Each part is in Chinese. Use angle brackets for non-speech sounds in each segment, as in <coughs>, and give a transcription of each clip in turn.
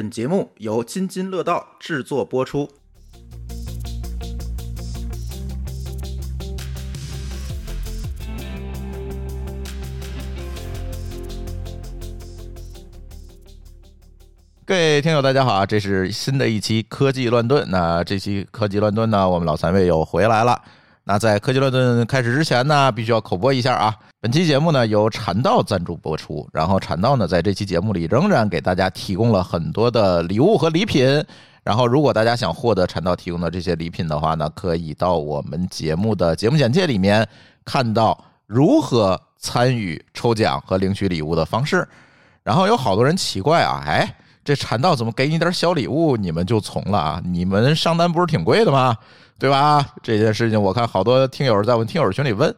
本节目由津津乐道制作播出。各位听友，大家好啊！这是新的一期科技乱炖。那这期科技乱炖呢，我们老三位又回来了。那在科技乱炖开始之前呢，必须要口播一下啊！本期节目呢由禅道赞助播出，然后禅道呢在这期节目里仍然给大家提供了很多的礼物和礼品。然后，如果大家想获得禅道提供的这些礼品的话呢，可以到我们节目的节目简介里面看到如何参与抽奖和领取礼物的方式。然后有好多人奇怪啊，哎。这禅道怎么给你点小礼物，你们就从了啊？你们上单不是挺贵的吗？对吧？这件事情我看好多听友在我们听友群里问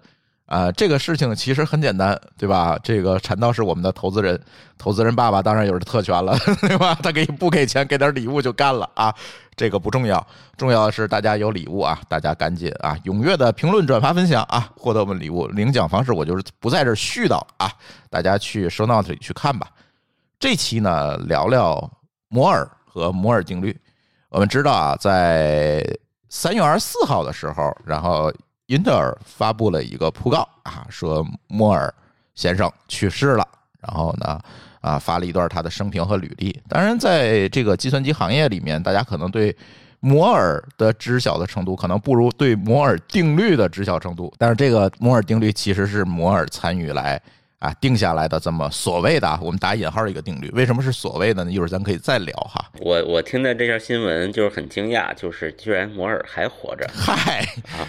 啊，这个事情其实很简单，对吧？这个禅道是我们的投资人，投资人爸爸当然有着特权了，<laughs> 对吧？他给不给钱，给点礼物就干了啊，这个不重要，重要的是大家有礼物啊，大家赶紧啊，踊跃的评论、转发、分享啊，获得我们礼物。领奖方式我就是不在这絮叨啊，大家去 show note 里去看吧。这期呢，聊聊摩尔和摩尔定律。我们知道啊，在三月二十四号的时候，然后英特尔发布了一个讣告啊，说摩尔先生去世了。然后呢，啊，发了一段他的生平和履历。当然，在这个计算机行业里面，大家可能对摩尔的知晓的程度，可能不如对摩尔定律的知晓程度。但是，这个摩尔定律其实是摩尔参与来。啊，定下来的这么所谓的我们打引号的一个定律，为什么是所谓的呢？一会儿咱可以再聊哈。我我听到这条新闻就是很惊讶，就是居然摩尔还活着。嗨啊，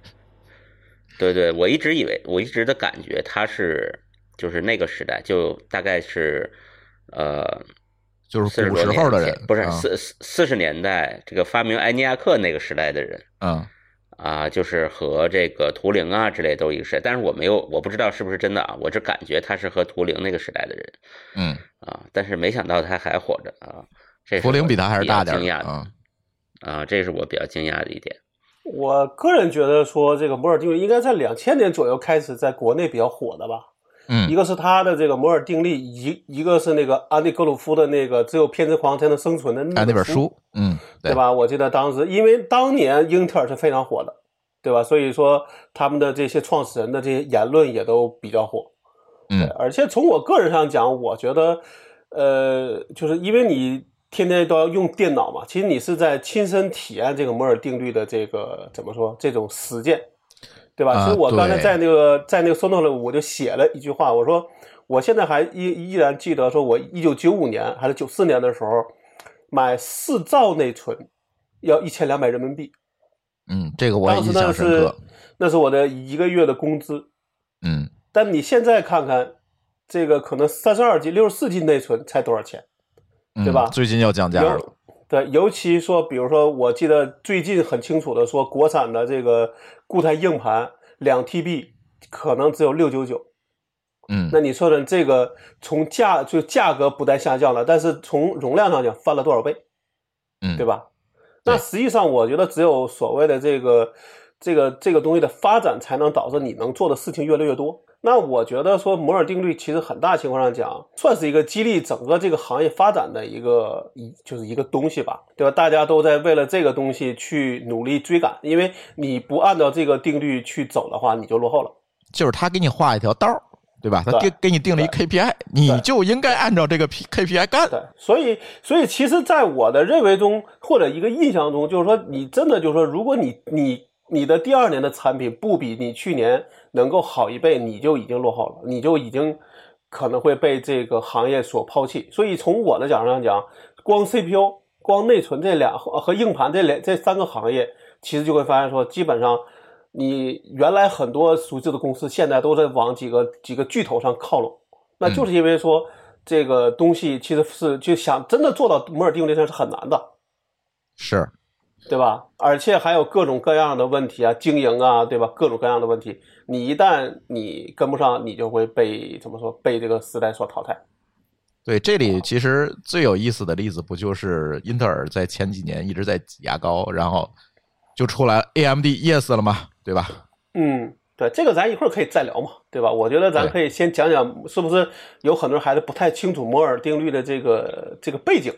<laughs> 对对，我一直以为，我一直的感觉他是就是那个时代，就大概是呃，就是古时候的人，不是四四四十年代这个发明埃尼亚克那个时代的人，嗯。啊，就是和这个图灵啊之类都一个时代，但是我没有，我不知道是不是真的啊，我只感觉他是和图灵那个时代的人，嗯，啊，但是没想到他还活着啊，这图灵比他还是大点，惊讶的，啊，这是我比较惊讶的一点。我个人觉得说，这个摩尔定律应该在两千年左右开始在国内比较火的吧。嗯，一个是他的这个摩尔定律，一一个是那个安迪格鲁夫的那个只有偏执狂才能生存的那本书，嗯，对吧？我记得当时，因为当年英特尔是非常火的，对吧？所以说他们的这些创始人的这些言论也都比较火，嗯，而且从我个人上讲，我觉得，呃，就是因为你天天都要用电脑嘛，其实你是在亲身体验这个摩尔定律的这个怎么说这种实践。对吧？其实我刚才在那个在那个 SONO 里，我就写了一句话，我说我现在还依依然记得，说我一九九五年还是九四年的时候买四兆内存要一千两百人民币。嗯，这个我印象深刻。那是我的一个月的工资。嗯，但你现在看看，这个可能三十二 G、六十四 G 内存才多少钱？对吧？最近要降价了。对，尤其说，比如说，我记得最近很清楚的说，国产的这个固态硬盘两 TB 可能只有六九九。嗯，那你说的这个从价就价格不再下降了，但是从容量上讲翻了多少倍？嗯，对吧？那实际上我觉得只有所谓的这个这个这个东西的发展，才能导致你能做的事情越来越多。那我觉得说摩尔定律其实很大情况上讲，算是一个激励整个这个行业发展的一个一就是一个东西吧，对吧？大家都在为了这个东西去努力追赶，因为你不按照这个定律去走的话，你就落后了。就是他给你画一条道儿，对吧？他给给你定了一 KPI，你就应该按照这个 P KPI 干。对，所以所以其实，在我的认为中或者一个印象中，就是说你真的就是说，如果你你你的第二年的产品不比你去年。能够好一倍，你就已经落后了，你就已经可能会被这个行业所抛弃。所以从我的角度上讲，光 CPU、光内存这两和硬盘这两这三个行业，其实就会发现说，基本上你原来很多熟知的公司，现在都在往几个几个巨头上靠拢。那就是因为说这个东西其实是就想真的做到摩尔定律上是很难的。是。对吧？而且还有各种各样的问题啊，经营啊，对吧？各种各样的问题，你一旦你跟不上，你就会被怎么说？被这个时代所淘汰。对，这里其实最有意思的例子，不就是英特尔在前几年一直在挤牙膏，然后就出来 AMD Yes 了吗？对吧？嗯。对，这个咱一会儿可以再聊嘛，对吧？我觉得咱可以先讲讲，是不是有很多孩子不太清楚摩尔定律的这个这个背景？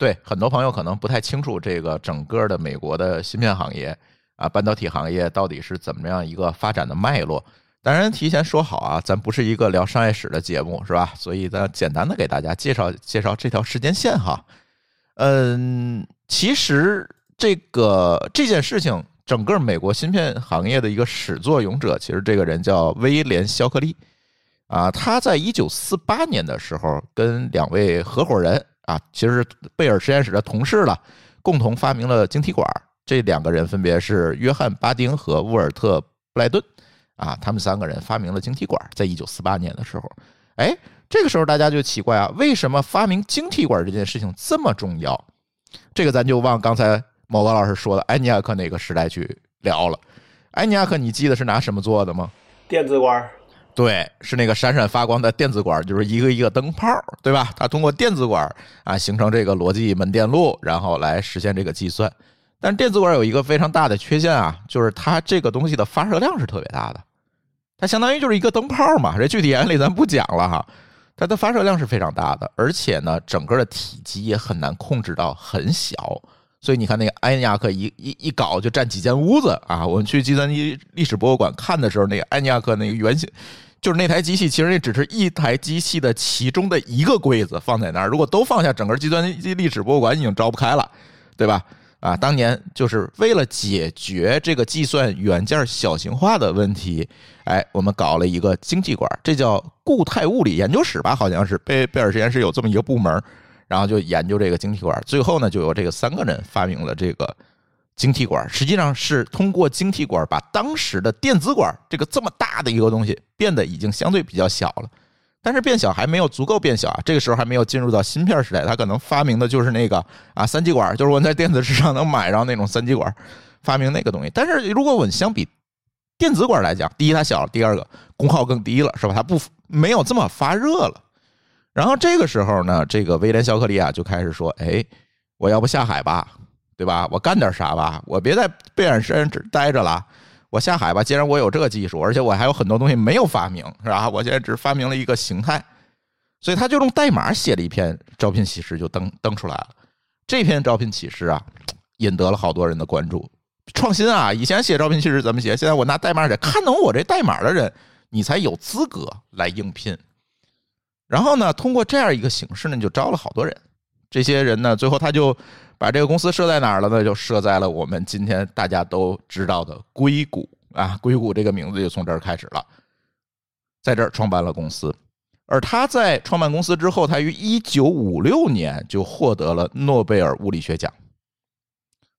对，很多朋友可能不太清楚这个整个的美国的芯片行业啊，半导体行业到底是怎么样一个发展的脉络。当然，提前说好啊，咱不是一个聊商业史的节目，是吧？所以咱简单的给大家介绍介绍这条时间线哈。嗯，其实这个这件事情，整个美国芯片行业的一个始作俑者，其实这个人叫威廉·肖克利啊，他在一九四八年的时候，跟两位合伙人啊，其实贝尔实验室的同事了，共同发明了晶体管。这两个人分别是约翰·巴丁和沃尔特·布莱顿啊，他们三个人发明了晶体管，在一九四八年的时候，哎，这个时候大家就奇怪啊，为什么发明晶体管这件事情这么重要？这个咱就往刚才某高老师说的埃尼亚克那个时代去聊了。埃尼亚克，你记得是拿什么做的吗？电子管，对，是那个闪闪发光的电子管，就是一个一个灯泡，对吧？它通过电子管啊形成这个逻辑门电路，然后来实现这个计算。但电子管有一个非常大的缺陷啊，就是它这个东西的发射量是特别大的，它相当于就是一个灯泡嘛。这具体原理咱不讲了哈，它的发射量是非常大的，而且呢，整个的体积也很难控制到很小。所以你看那个埃尼亚克一一一搞就占几间屋子啊！我们去计算机历史博物馆看的时候，那个埃尼亚克那个原型，就是那台机器，其实那只是一台机器的其中的一个柜子放在那儿。如果都放下，整个计算机历史博物馆已经招不开了，对吧？啊，当年就是为了解决这个计算元件小型化的问题，哎，我们搞了一个晶体管，这叫固态物理研究室吧？好像是贝贝尔实验室有这么一个部门。然后就研究这个晶体管，最后呢，就有这个三个人发明了这个晶体管。实际上是通过晶体管把当时的电子管这个这么大的一个东西变得已经相对比较小了，但是变小还没有足够变小啊。这个时候还没有进入到芯片时代，他可能发明的就是那个啊三极管，就是我们在电子市场能买着那种三极管，发明那个东西。但是如果我们相比电子管来讲，第一它小，第二个功耗更低了，是吧？它不没有这么发热了。然后这个时候呢，这个威廉·肖克利啊就开始说：“哎，我要不下海吧，对吧？我干点啥吧？我别在贝尔实验室待着了，我下海吧。既然我有这个技术，而且我还有很多东西没有发明，是吧？我现在只发明了一个形态，所以他就用代码写了一篇招聘启事，就登登出来了。这篇招聘启事啊，引得了好多人的关注。创新啊！以前写招聘启事怎么写？现在我拿代码写，看懂我这代码的人，你才有资格来应聘。”然后呢，通过这样一个形式呢，就招了好多人。这些人呢，最后他就把这个公司设在哪儿了呢？就设在了我们今天大家都知道的硅谷啊。硅谷这个名字就从这儿开始了，在这儿创办了公司。而他在创办公司之后，他于一九五六年就获得了诺贝尔物理学奖。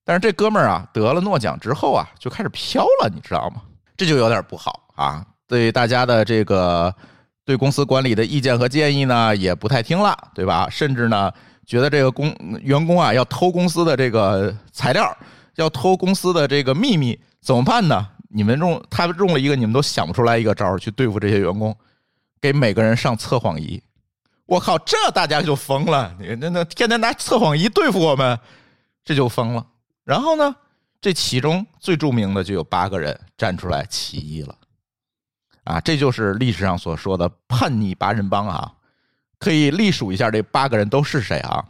但是这哥们儿啊，得了诺奖之后啊，就开始飘了，你知道吗？这就有点不好啊，对大家的这个。对公司管理的意见和建议呢，也不太听了，对吧？甚至呢，觉得这个公员工啊要偷公司的这个材料，要偷公司的这个秘密，怎么办呢？你们用他用了一个你们都想不出来一个招去对付这些员工，给每个人上测谎仪。我靠，这大家就疯了！你那那天天拿测谎仪对付我们，这就疯了。然后呢，这其中最著名的就有八个人站出来起义了。啊，这就是历史上所说的叛逆八人帮啊！可以历数一下这八个人都是谁啊？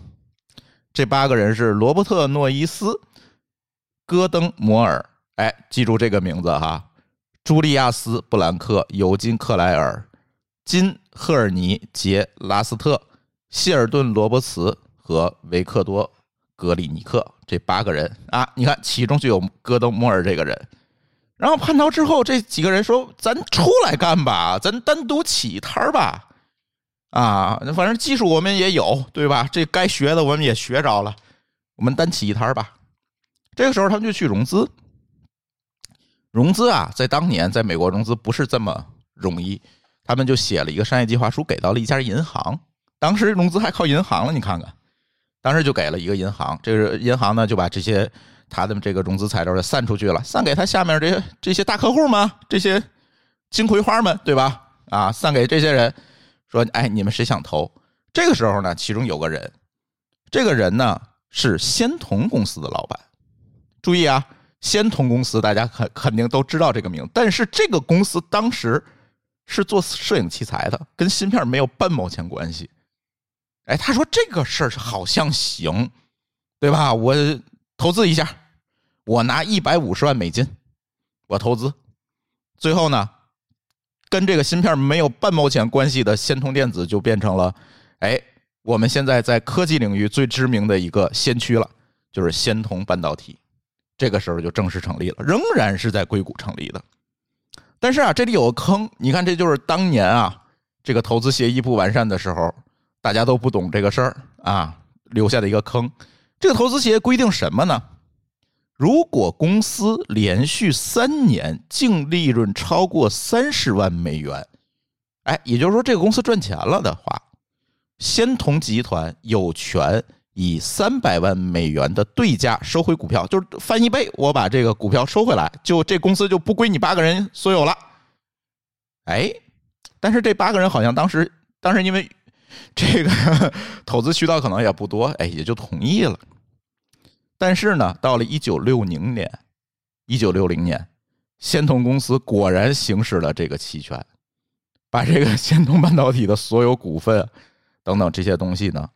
这八个人是罗伯特·诺伊斯、戈登·摩尔，哎，记住这个名字哈！朱利亚斯·布兰克、尤金·克莱尔、金·赫尔尼、杰·拉斯特、希尔顿·罗伯茨和维克多·格里尼克这八个人啊！你看，其中就有戈登·摩尔这个人。然后叛逃之后，这几个人说：“咱出来干吧，咱单独起摊儿吧，啊，反正技术我们也有，对吧？这该学的我们也学着了，我们单起一摊儿吧。”这个时候，他们就去融资。融资啊，在当年在美国融资不是这么容易，他们就写了一个商业计划书，给到了一家银行。当时融资还靠银行了，你看看，当时就给了一个银行，这个银行呢就把这些。他的这个融资材料就散出去了，散给他下面这些这些大客户吗？这些金葵花们，对吧？啊，散给这些人，说，哎，你们谁想投？这个时候呢，其中有个人，这个人呢是仙童公司的老板。注意啊，仙童公司大家肯肯定都知道这个名，但是这个公司当时是做摄影器材的，跟芯片没有半毛钱关系。哎，他说这个事儿好像行，对吧？我投资一下，我拿一百五十万美金，我投资，最后呢，跟这个芯片没有半毛钱关系的仙童电子就变成了，哎，我们现在在科技领域最知名的一个先驱了，就是仙童半导体。这个时候就正式成立了，仍然是在硅谷成立的。但是啊，这里有个坑，你看，这就是当年啊，这个投资协议不完善的时候，大家都不懂这个事儿啊，留下的一个坑。这个投资协议规定什么呢？如果公司连续三年净利润超过三十万美元，哎，也就是说这个公司赚钱了的话，仙童集团有权。以三百万美元的对价收回股票，就是翻一倍，我把这个股票收回来，就这公司就不归你八个人所有了。哎，但是这八个人好像当时，当时因为这个 <laughs> 投资渠道可能也不多，哎，也就同意了。但是呢，到了一九六零年，一九六零年，仙童公司果然行使了这个期权，把这个仙童半导体的所有股份等等这些东西呢，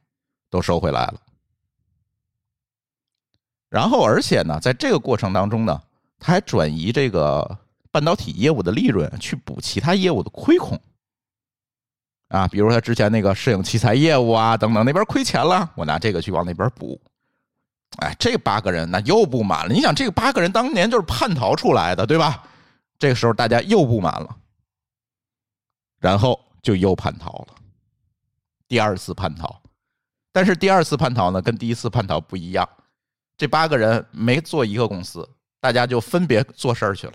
都收回来了。然后，而且呢，在这个过程当中呢，他还转移这个半导体业务的利润去补其他业务的亏空，啊，比如他之前那个摄影器材业务啊等等，那边亏钱了，我拿这个去往那边补。哎，这八个人那又不满了。你想，这个八个人当年就是叛逃出来的，对吧？这个时候大家又不满了，然后就又叛逃了，第二次叛逃。但是第二次叛逃呢，跟第一次叛逃不一样。这八个人没做一个公司，大家就分别做事儿去了。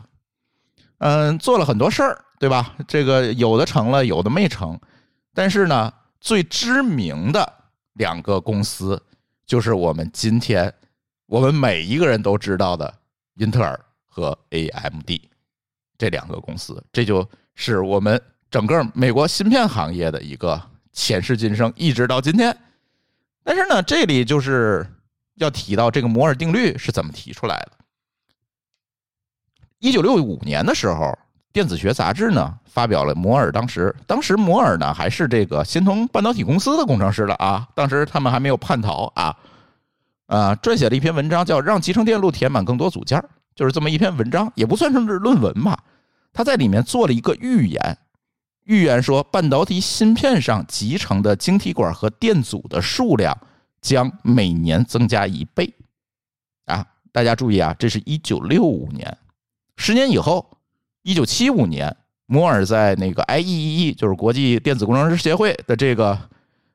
嗯，做了很多事儿，对吧？这个有的成了，有的没成。但是呢，最知名的两个公司就是我们今天我们每一个人都知道的英特尔和 AMD 这两个公司。这就是我们整个美国芯片行业的一个前世今生，一直到今天。但是呢，这里就是。要提到这个摩尔定律是怎么提出来的？一九六五年的时候，《电子学》杂志呢发表了摩尔当时，当时摩尔呢还是这个仙童半导体公司的工程师了啊，当时他们还没有叛逃啊，啊，撰写了一篇文章叫《让集成电路填满更多组件就是这么一篇文章，也不算是论文吧。他在里面做了一个预言，预言说半导体芯片上集成的晶体管和电阻的数量。将每年增加一倍，啊！大家注意啊，这是一九六五年，十年以后，一九七五年，摩尔在那个 IEEE，就是国际电子工程师协会的这个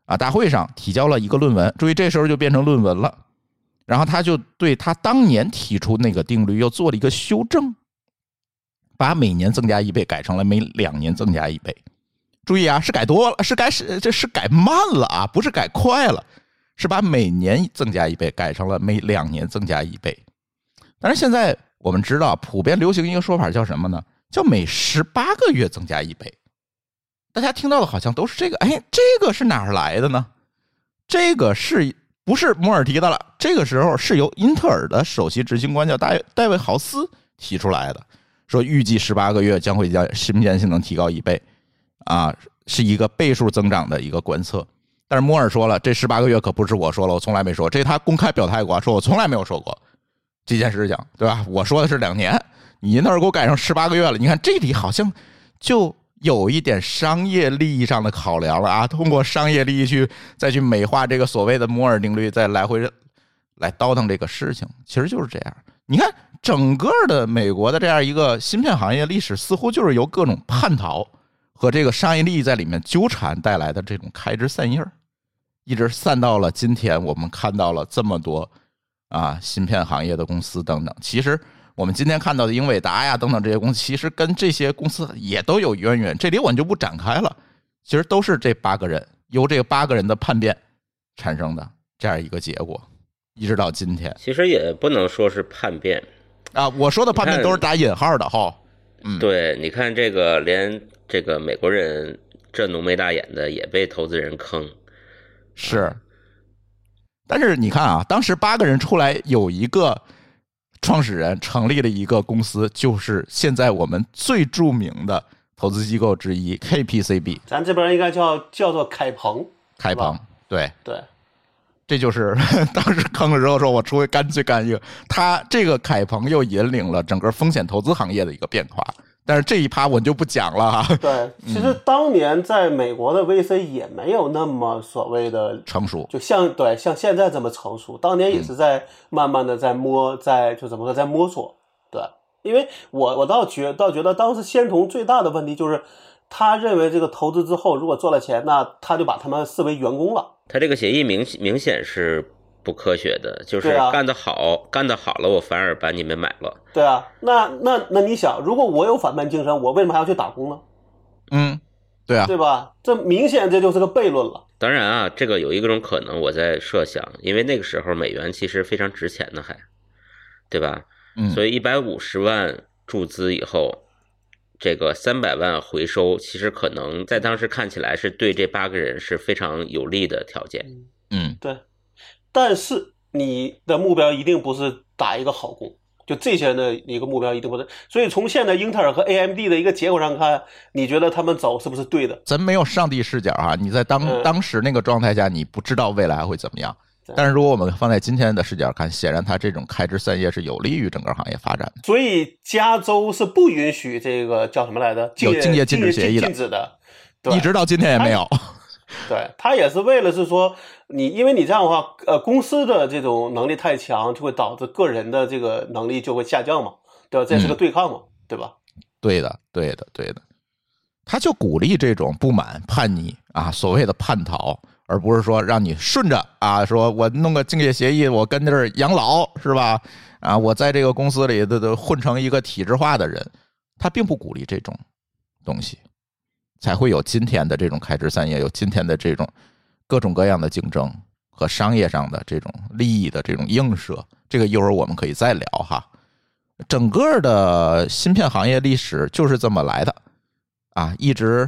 啊大会上提交了一个论文。注意，这时候就变成论文了。然后他就对他当年提出那个定律又做了一个修正，把每年增加一倍改成了每两年增加一倍。注意啊，是改多了，是改是这是改慢了啊，不是改快了。是把每年增加一倍改成了每两年增加一倍，但是现在我们知道，普遍流行一个说法叫什么呢？叫每十八个月增加一倍。大家听到的好像都是这个，哎，这个是哪儿来的呢？这个是不是摩尔提的了？这个时候是由英特尔的首席执行官叫戴戴维豪斯提出来的，说预计十八个月将会将芯片性能提高一倍，啊，是一个倍数增长的一个观测。但是摩尔说了，这十八个月可不是我说了，我从来没说，这他公开表态过，说我从来没有说过这件事情，对吧？我说的是两年，你那儿给我改成十八个月了。你看这里好像就有一点商业利益上的考量了啊，通过商业利益去再去美化这个所谓的摩尔定律，再来回来倒腾这个事情，其实就是这样。你看整个的美国的这样一个芯片行业历史，似乎就是由各种叛逃。和这个商业利益在里面纠缠带来的这种开枝散叶一直散到了今天，我们看到了这么多啊芯片行业的公司等等。其实我们今天看到的英伟达呀等等这些公司，其实跟这些公司也都有渊源。这里我们就不展开了。其实都是这八个人由这八个人的叛变产生的这样一个结果，一直到今天。其实也不能说是叛变啊，我说的叛变都是打引号的哈。嗯，对，你看这个连。这个美国人这浓眉大眼的也被投资人坑，是。但是你看啊，当时八个人出来有一个创始人成立了一个公司，就是现在我们最著名的投资机构之一 KPCB 咱这边应该叫叫做凯鹏，凯鹏。对，对，这就是 <laughs> 当时坑了之后说，我出去干脆干一个。他这个凯鹏又引领了整个风险投资行业的一个变化。但是这一趴我就不讲了哈，对，<laughs> 其实当年在美国的 VC 也没有那么所谓的成熟，就像对像现在这么成熟，当年也是在慢慢的在摸，在就怎么说在摸索，对，因为我我倒觉倒觉得当时仙童最大的问题就是，他认为这个投资之后如果赚了钱，那他就把他们视为员工了，他这个协议明明显是不科学的，就是干得好，干得好了，我反而把你们买了。对啊，那那那你想，如果我有反叛精神，我为什么还要去打工呢？嗯，对啊，对吧？这明显这就是个悖论了。当然啊，这个有一种可能，我在设想，因为那个时候美元其实非常值钱的，还，对吧？嗯，所以一百五十万注资以后，这个三百万回收，其实可能在当时看起来是对这八个人是非常有利的条件。嗯，对，但是你的目标一定不是打一个好工，就这些人的一个目标一定不是。所以从现在英特尔和 AMD 的一个结果上看，你觉得他们走是不是对的？咱没有上帝视角啊，你在当嗯当时那个状态下，你不知道未来会怎么样。但是如果我们放在今天的视角看，显然它这种开枝散叶是有利于整个行业发展的。所以加州是不允许这个叫什么来着？有竞业禁止协议的禁止的。一直到今天也没有。对他也是为了是说你，因为你这样的话，呃，公司的这种能力太强，就会导致个人的这个能力就会下降嘛，对吧？这是个嗯对抗嘛，对吧？对的，对的，对的。他就鼓励这种不满、叛逆啊，所谓的叛逃，而不是说让你顺着啊，说我弄个竞业协议，我跟这儿养老是吧？啊，我在这个公司里的都混成一个体制化的人，他并不鼓励这种东西，才会有今天的这种开枝散叶，有今天的这种各种各样的竞争和商业上的这种利益的这种映射。这个一会儿我们可以再聊哈。整个的芯片行业历史就是这么来的啊，一直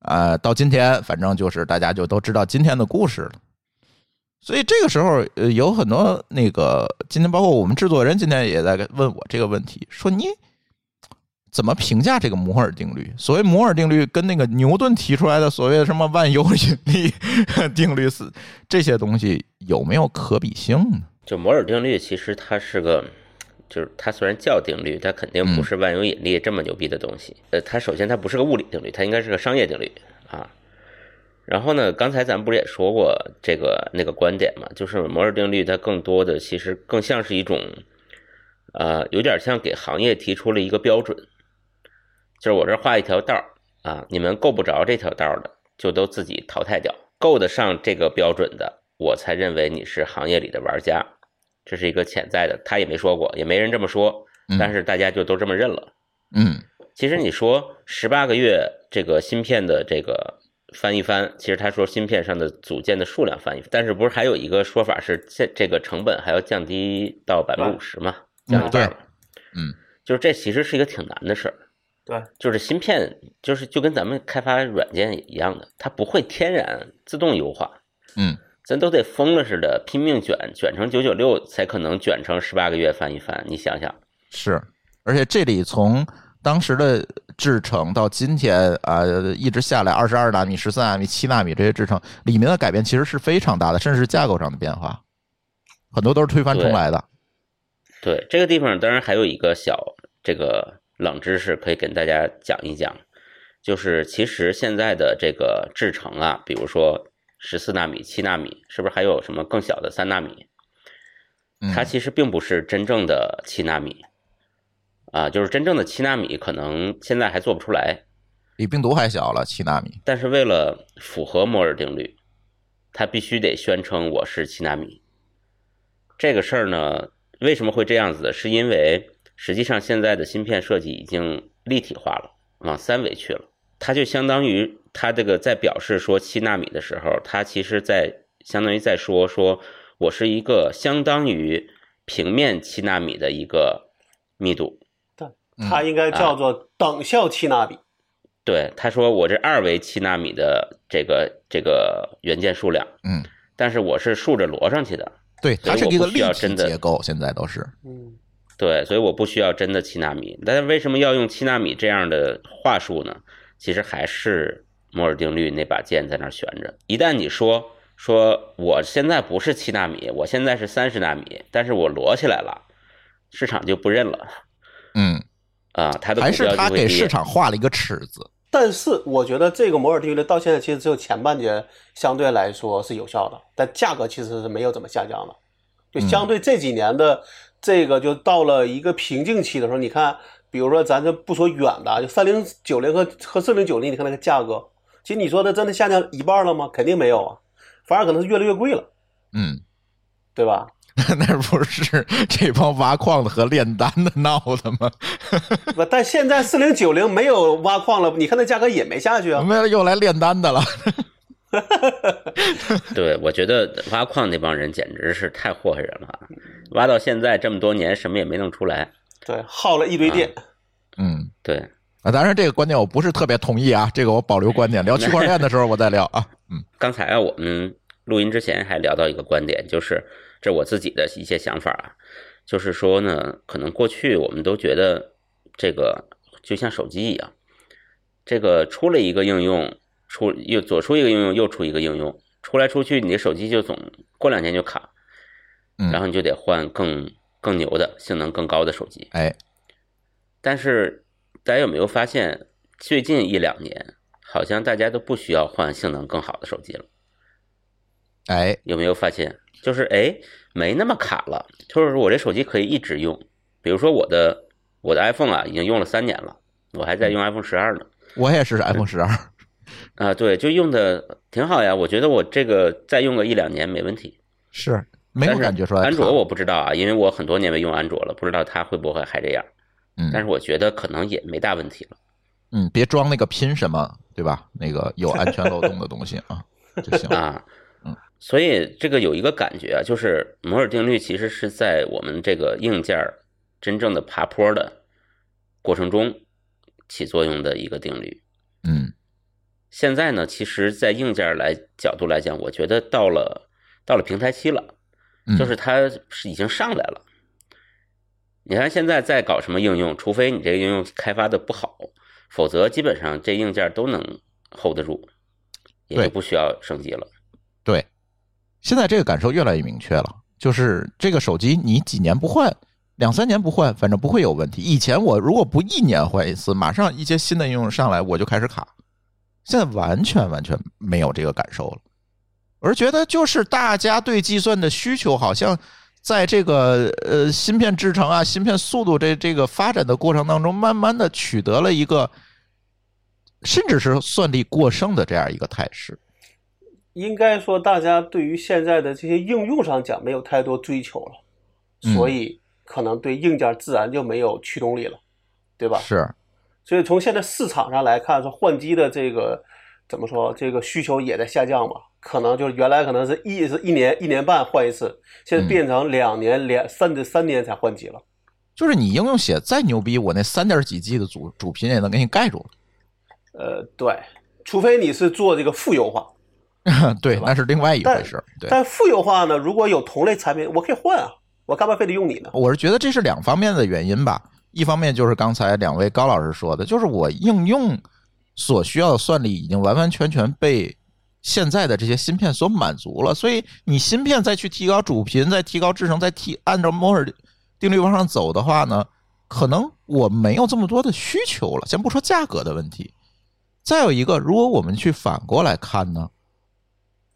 呃到今天，反正就是大家就都知道今天的故事了。所以这个时候，呃，有很多那个今天包括我们制作人今天也在问我这个问题，说你怎么评价这个摩尔定律？所谓摩尔定律跟那个牛顿提出来的所谓的什么万有引力定律是这些东西有没有可比性呢？就摩尔定律，其实它是个，就是它虽然叫定律，它肯定不是万有引力这么牛逼的东西。呃，它首先它不是个物理定律，它应该是个商业定律啊。然后呢，刚才咱不是也说过这个那个观点嘛，就是摩尔定律它更多的其实更像是一种，呃，有点像给行业提出了一个标准，就是我这儿画一条道儿啊，你们够不着这条道儿的，就都自己淘汰掉，够得上这个标准的，我才认为你是行业里的玩家。这是一个潜在的，他也没说过，也没人这么说，但是大家就都这么认了。嗯其实你说十八个月这个芯片的这个翻一翻，其实他说芯片上的组件的数量翻一翻，但是不是还有一个说法是这这个成本还要降低到百分之五十嘛？降一半嘛？嗯，就是这其实是一个挺难的事儿。对，就是芯片，就是就跟咱们开发软件一样的，它不会天然自动优化，嗯咱都得疯了似的拼命卷，卷成九九六才可能卷成十八个月翻一翻。你想想，是，而且这里从当时的制程到今天啊、一直下来二十二纳米、十三纳米、七纳米这些制程里面的改变其实是非常大的，甚至是架构上的变化，很多都是推翻重来的。对这个地方，当然还有一个小这个冷知识可以跟大家讲一讲，就是其实现在的这个制程啊，比如说十四纳米、七纳米，是不是还有什么更小的三纳米？嗯它其实并不是真正的七纳米，啊，就是真正的七纳米可能现在还做不出来，比病毒还小了，七纳米。但是为了符合摩尔定律，它必须得宣称我是七纳米。这个事儿呢，为什么会这样子？是因为实际上现在的芯片设计已经立体化了，往三维去了。它就相当于它这个在表示说七纳米的时候，它其实在相当于在说说我是一个相当于平面七纳米的一个密度。它应该叫做等效七纳米。对，他说我这二维七纳米的这个这个元件数量，嗯，但是我是竖着摞上去的，对，它是所以我不需一个立体要真的结构，现在都是。嗯，对，所以我不需要真的七纳米。但是为什么要用七纳米这样的话术呢？其实还是摩尔定律那把剑在那儿悬着。一旦你说说我现在不是七纳米，我现在是三十纳米，但是我摞起来了，市场就不认了嗯，<laughs> 啊，它的还是他给市场画了一个尺子。但是我觉得这个摩尔定律到现在其实只有前半节相对来说是有效的，但价格其实是没有怎么下降的。就相对这几年的这个，就到了一个瓶颈期的时候，你看，比如说咱这不说远的，就三零九零和和四零九零，你看那个价格，其实你说它真的下降一半了吗？肯定没有啊，反而可能是越来越贵了，嗯，对吧？<laughs> 那不是这帮挖矿的和炼丹的闹的吗？<laughs> 不，但现在四零九零没有挖矿了，你看那价格也没下去啊。没有，又来炼丹的了。<laughs> 对，我觉得挖矿那帮人简直是太祸害人了啊，挖到现在这么多年，什么也没弄出来。对，耗了一堆电。嗯对，啊，当然这个观点我不是特别同意啊，这个我保留观点，聊区块链的时候我再聊啊。嗯刚才啊，我们录音之前还聊到一个观点，就是这我自己的一些想法啊，就是说呢，可能过去我们都觉得这个就像手机一样，这个出了一个应用，出又左出一个应用，右出一个应用，出来出去，你的手机就总过两天就卡，嗯，然后你就得换更更牛的、性能更高的手机。哎，但是大家有没有发现，最近一两年好像大家都不需要换性能更好的手机了？哎，有没有发现？就是哎，没那么卡了，就是我这手机可以一直用。比如说我的我的 iPhone 啊，已经用了三年了，我还在用 iPhone 十二呢。我也是 iPhone 十二。啊，对，就用的挺好呀。我觉得我这个再用个一两年没问题。是没有感觉出来。安卓我不知道啊，因为我很多年没用安卓了，不知道它会不会还这样。嗯，但是我觉得可能也没大问题了。嗯，别装那个拼什么，对吧？那个有安全漏洞的东西啊就行。啊，嗯，所以这个有一个感觉啊，就是摩尔定律其实是在我们这个硬件真正的爬坡的过程中起作用的一个定律。嗯现在呢，其实，在硬件来角度来讲，我觉得到了到了平台期了，嗯，就是它是已经上来了。你看现在在搞什么应用，除非你这个应用开发的不好，否则基本上这硬件都能 hold 得住，也对就不需要升级了。对，现在这个感受越来越明确了，就是这个手机你几年不换，两三年不换，反正不会有问题。以前我如果不一年换一次，马上一些新的应用上来我就开始卡，现在完全完全没有这个感受了，而觉得就是大家对计算的需求好像。在这个呃芯片制成啊、芯片速度这这个发展的过程当中，慢慢的取得了一个，甚至是算力过剩的这样一个态势。应该说，大家对于现在的这些应用上讲没有太多追求了，嗯所以可能对硬件自然就没有驱动力了，对吧？是，所以从现在市场上来看，说换机的这个怎么说，这个需求也在下降嘛。可能就是原来可能是一是一年一年半换一次，现在变成两年两三至三年才换机了。就是你应用写再牛逼，我那三点几 G 的主主频也能给你盖住。呃，对，除非你是做这个负优化，<laughs> 对，那是另外一回事。对，但负优化呢，如果有同类产品，我可以换啊，我干嘛非得用你呢？我是觉得这是两方面的原因吧。一方面就是刚才两位高老师说的，就是我应用所需要的算力已经完完全全被现在的这些芯片所满足了，所以你芯片再去提高主频，再提高制程，再提按照摩尔定律往上走的话呢，可能我没有这么多的需求了。先不说价格的问题，再有一个，如果我们去反过来看呢，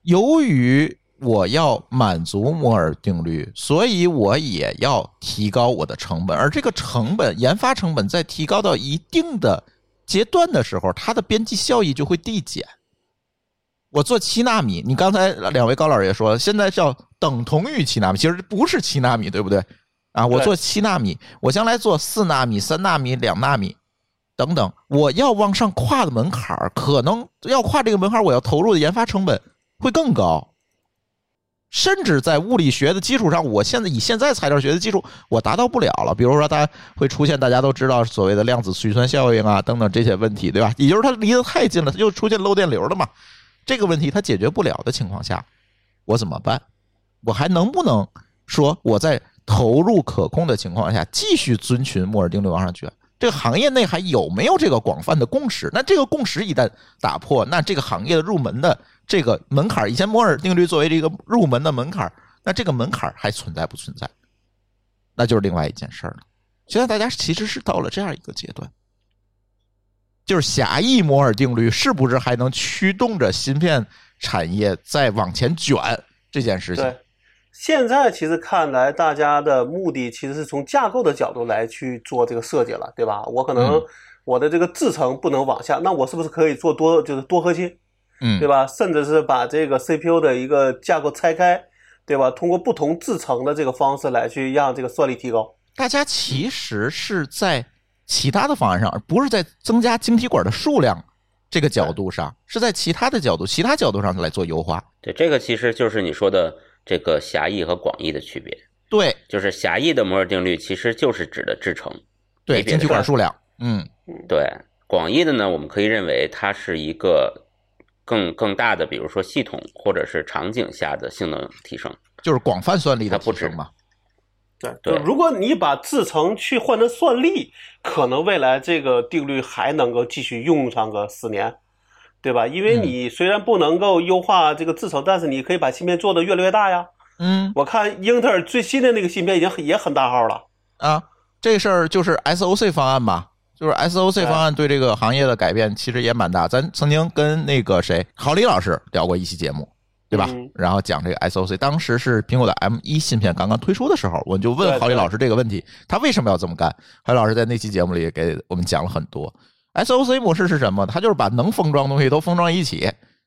由于我要满足摩尔定律，所以我也要提高我的成本，而这个成本研发成本在提高到一定的阶段的时候，它的边际效益就会递减。我做七纳米，你刚才两位高老师也说了，现在叫等同于七纳米，其实不是七纳米，对不对？啊，我做七纳米，我将来做四纳米、三纳米、两纳米等等，我要往上跨的门槛儿，可能要跨这个门槛儿，我要投入的研发成本会更高。甚至在物理学的基础上，我现在以现在材料学的基础，我达到不了了。比如说，它会出现大家都知道所谓的量子虚算效应啊等等这些问题，对吧？也就是它离得太近了，它就出现漏电流了嘛。这个问题它解决不了的情况下，我怎么办？我还能不能说我在投入可控的情况下，继续遵循摩尔定律往上卷。这个行业内还有没有这个广泛的共识？那这个共识一旦打破，那这个行业的入门的这个门槛，以前摩尔定律作为这个入门的门槛，那这个门槛还存在不存在？那就是另外一件事儿了。现在大家其实是到了这样一个阶段，就是狭义摩尔定律是不是还能驱动着芯片产业再往前卷这件事情？对，现在其实看来，大家的目的其实是从架构的角度来去做这个设计了，对吧？我可能嗯我的这个制程不能往下，那我是不是可以做多就是多核心，嗯，对吧？甚至是把这个 CPU 的一个架构拆开，对吧？通过不同制程的这个方式来去让这个算力提高。大家其实是在其他的方案上，而不是在增加晶体管的数量这个角度上，是在其他的角度、其他角度上来做优化。对，这个其实就是你说的这个狭义和广义的区别。对就是狭义的摩尔定律其实就是指的制程，对，晶体管数量，嗯，对，广义的呢，我们可以认为它是一个更更大的，比如说系统或者是场景下的性能提升。就是广泛算力的提升嘛。对，如果你把制程去换成算力，可能未来这个定律还能够继续用上个四年，对吧？因为嗯你虽然不能够优化这个制程，但是你可以把芯片做得越来越大呀。嗯我看英特尔最新的那个芯片已经很也很大号了。啊，这事儿就是 SOC 方案吧，就是 SOC 方案对这个行业的改变其实也蛮大。咱曾经跟那个谁郝李老师聊过一期节目，对吧？嗯然后讲这个 SOC，当时是苹果的 M 一芯片刚刚推出的时候，我就问郝宇老师这个问题，他为什么要这么干？郝宇老师在那期节目里给我们讲了很多。SOC 模式是什么？它就是把能封装的东西都封装一起，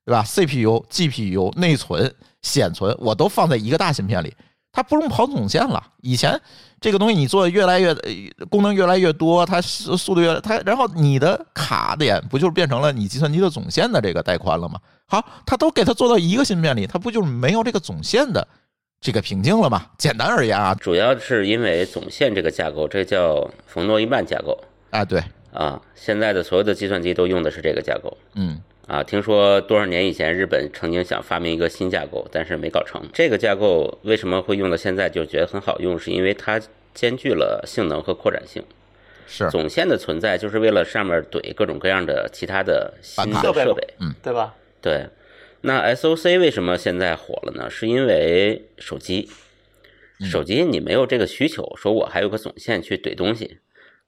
对吧？CPU、GPU、内存、显存，我都放在一个大芯片里，它不用跑总线了。以前这个东西你做的越来越呃功能越来越多，它速速度越它，然后你的卡点不就变成了你计算机的总线的这个带宽了吗？好，它都给它做到一个芯片里，它不就是没有这个总线的这个瓶颈了吗？简单而言啊，主要是因为总线这个架构，这叫冯诺依曼架构啊对，啊。现在的所有的计算机都用的是这个架构嗯啊。听说多少年以前日本曾经想发明一个新架构，但是没搞成。这个架构为什么会用到现在就觉得很好用？是因为它兼具了性能和扩展性。是总线的存在就是为了上面怼各种各样的其他的新的设备。对吧？对，那 SOC 为什么现在火了呢？是因为手机，嗯手机你没有这个需求，说我还有个总线去怼东西，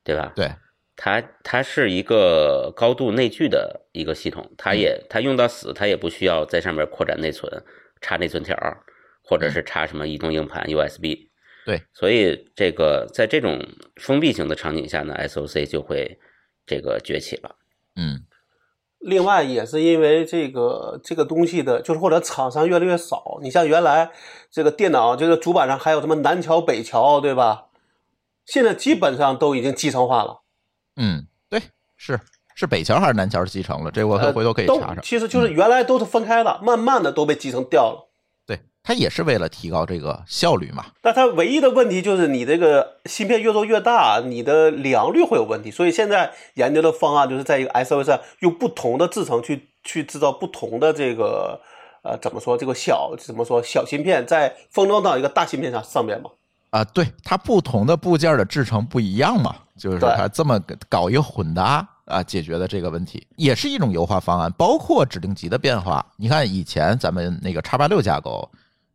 对吧？对，它它是一个高度内聚的一个系统，它也它用到死，它也不需要在上面扩展内存，插内存条，或者是插什么移动硬盘 USB。对，所以这个在这种封闭型的场景下呢，SOC 就会这个崛起了。嗯另外也是因为这个这个东西的，就是或者厂商越来越少。你像原来这个电脑这个主板上还有什么南桥北桥，对吧？现在基本上都已经集成化了。嗯，对，是是北桥还是南桥继承了？这我呃回头可以都查查。其实就是原来都是分开的，慢慢的都被集成掉了。对，它也是为了提高这个效率嘛。但它唯一的问题就是你这个芯片越做越大，你的良率会有问题。所以现在研究的方案就是在一个 SOC 上用不同的制程去去制造不同的这个呃怎么说这个小怎么说小芯片，在封装到一个大芯片上上面嘛。啊，对，它不同的部件的制成不一样嘛，就是说它这么搞一个混搭啊，解决的这个问题，也是一种优化方案，包括指令集的变化。你看以前咱们那个叉八六架构，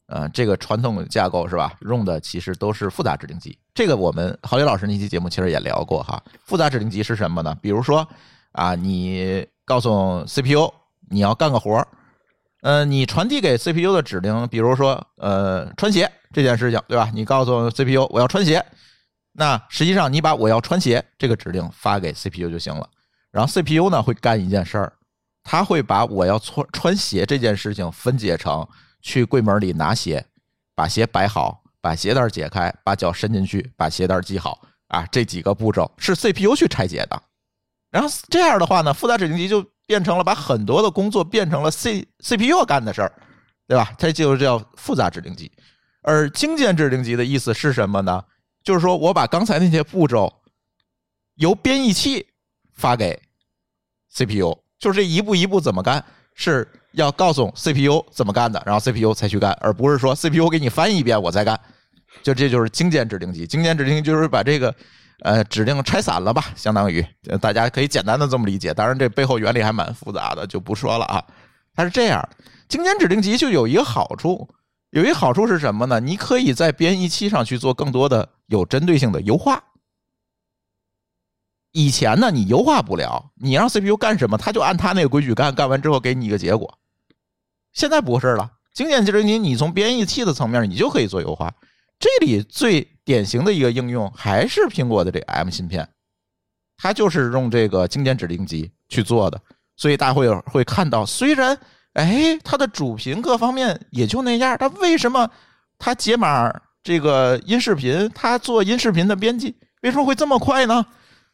呃，这个传统架构是吧，用的其实都是复杂指令集。这个我们郝磊老师那期节目其实也聊过哈。复杂指令集是什么呢？比如说啊，你告诉 CPU 你要干个活儿，呃，你传递给 CPU 的指令，比如说呃穿鞋这件事情，对吧？你告诉 CPU 我要穿鞋，那实际上你把我要穿鞋这个指令发给 CPU 就行了。然后 CPU 呢会干一件事儿，它会把我要穿穿鞋这件事情分解成去柜门里拿鞋，把鞋摆好，把鞋带解开，把脚伸进去，把鞋带系好啊，这几个步骤是 CPU 去拆解的。然后这样的话呢，复杂指令集就变成了把很多的工作变成了 C CPU 干的事儿，对吧？它就叫复杂指令集。而精简指令集的意思是什么呢？就是说我把刚才那些步骤由编译器发给 CPU，就是这一步一步怎么干，是要告诉 CPU 怎么干的，然后 CPU 才去干，而不是说 CPU 给你翻译一遍我再干。就这就是精简指令集。精简指令就是把这个呃指令拆散了吧，相当于大家可以简单的这么理解。当然这背后原理还蛮复杂的，就不说了啊。它是这样，精简指令集就有一个好处，有一好处是什么呢？你可以在编译器上去做更多的有针对性的优化。以前呢，你优化不了，你让 CPU 干什么，它就按它那个规矩干，干完之后给你一个结果。现在不是了，经典指令集你从编译器的层面，你就可以做优化。这里最典型的一个应用还是苹果的这 M 芯片，它就是用这个经典指令集去做的。所以大家会会看到，虽然哎，它的主频各方面也就那样，它为什么它解码这个音视频，它做音视频的编辑为什么会这么快呢？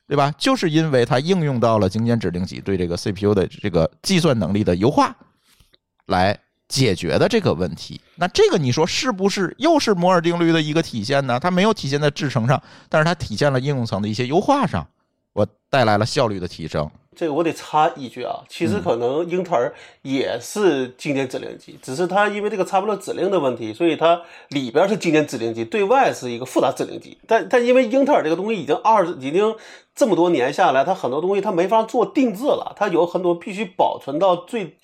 对吧？就是因为它应用到了精简指令集对这个 CPU 的这个计算能力的优化，来解决的这个问题。那这个你说是不是又是摩尔定律的一个体现呢？它没有体现在制程上，但是它体现了应用层的一些优化上，我带来了效率的提升。这个我得插一句啊，其实可能英特尔也是经典指令集，只是它因为这个差不多指令的问题，所以它里边是经典指令集，对外是一个复杂指令集。但但因为英特尔这个东西已经二十已经这么多年下来，它很多东西它没法做定制了，它有很多必须保存到最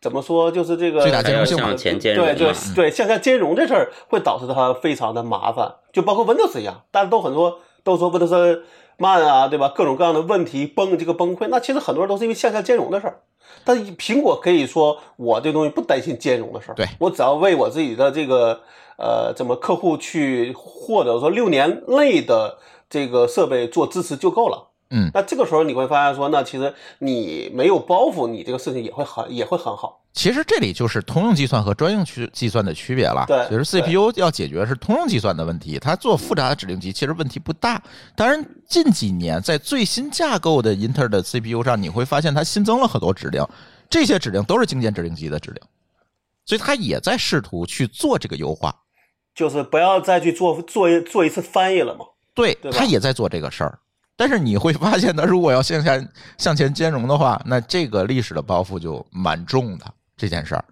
怎么说，就是这个最大兼容性向前兼容对对嘛对，向下兼容这事儿会导致它非常的麻烦，就包括 Windows 一样，大家都很多都说 Windows 慢啊，对吧？各种各样的问题崩这个崩溃，那其实很多人都是因为向下兼容的事儿。但苹果可以说，我这东西不担心兼容的事儿，对我只要为我自己的这个呃怎么客户去或者说六年内的这个设备做支持就够了。嗯那这个时候你会发现说，那其实你没有包袱，你这个事情也会很也会很好。其实这里就是通用计算和专用区计算的区别了。对其实 CPU 要解决的是通用计算的问题，它做复杂的指令集其实问题不大。当然，近几年在最新架构的英特尔的 CPU 上，你会发现它新增了很多指令，这些指令都是精简指令集的指令，所以它也在试图去做这个优化。就是不要再去做做一做一次翻译了嘛。对，对吧他也在做这个事儿。但是你会发现，他如果要向下向前兼容的话，那这个历史的包袱就蛮重的这件事儿。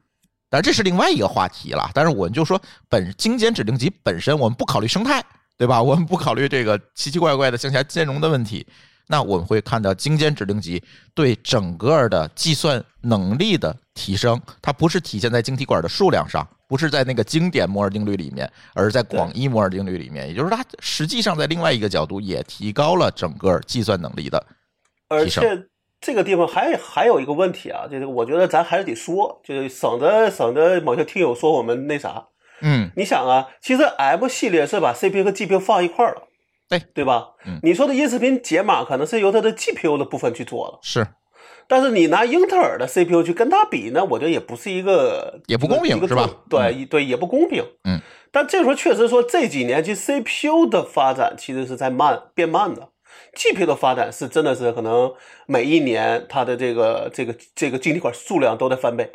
但这是另外一个话题了。但是我们就说本精简指令集本身，我们不考虑生态，对吧？我们不考虑这个奇奇怪怪的向下兼容的问题。那我们会看到精简指令集对整个的计算能力的提升，它不是体现在晶体管的数量上，不是在那个经典摩尔定律里面，而是在广义摩尔定律里面。也就是它实际上在另外一个角度也提高了整个计算能力的而且这个地方还还有一个问题啊，就是我觉得咱还是得说，就是省得省得某些听友说我们那啥。嗯，你想啊，其实 M 系列是把 CPU 和 GPU 放一块儿了，对对吧？嗯你说的音视频解码可能是由它的 GPU 的部分去做了，是但是你拿英特尔的 CPU 去跟它比呢，我觉得也不是一个也不公平是吧重对对，也不公平。嗯，但这时候确实说这几年其实 CPU 的发展其实是在慢变慢的，GPU 的发展是真的是可能每一年它的这个这个这个晶体管数量都在翻倍，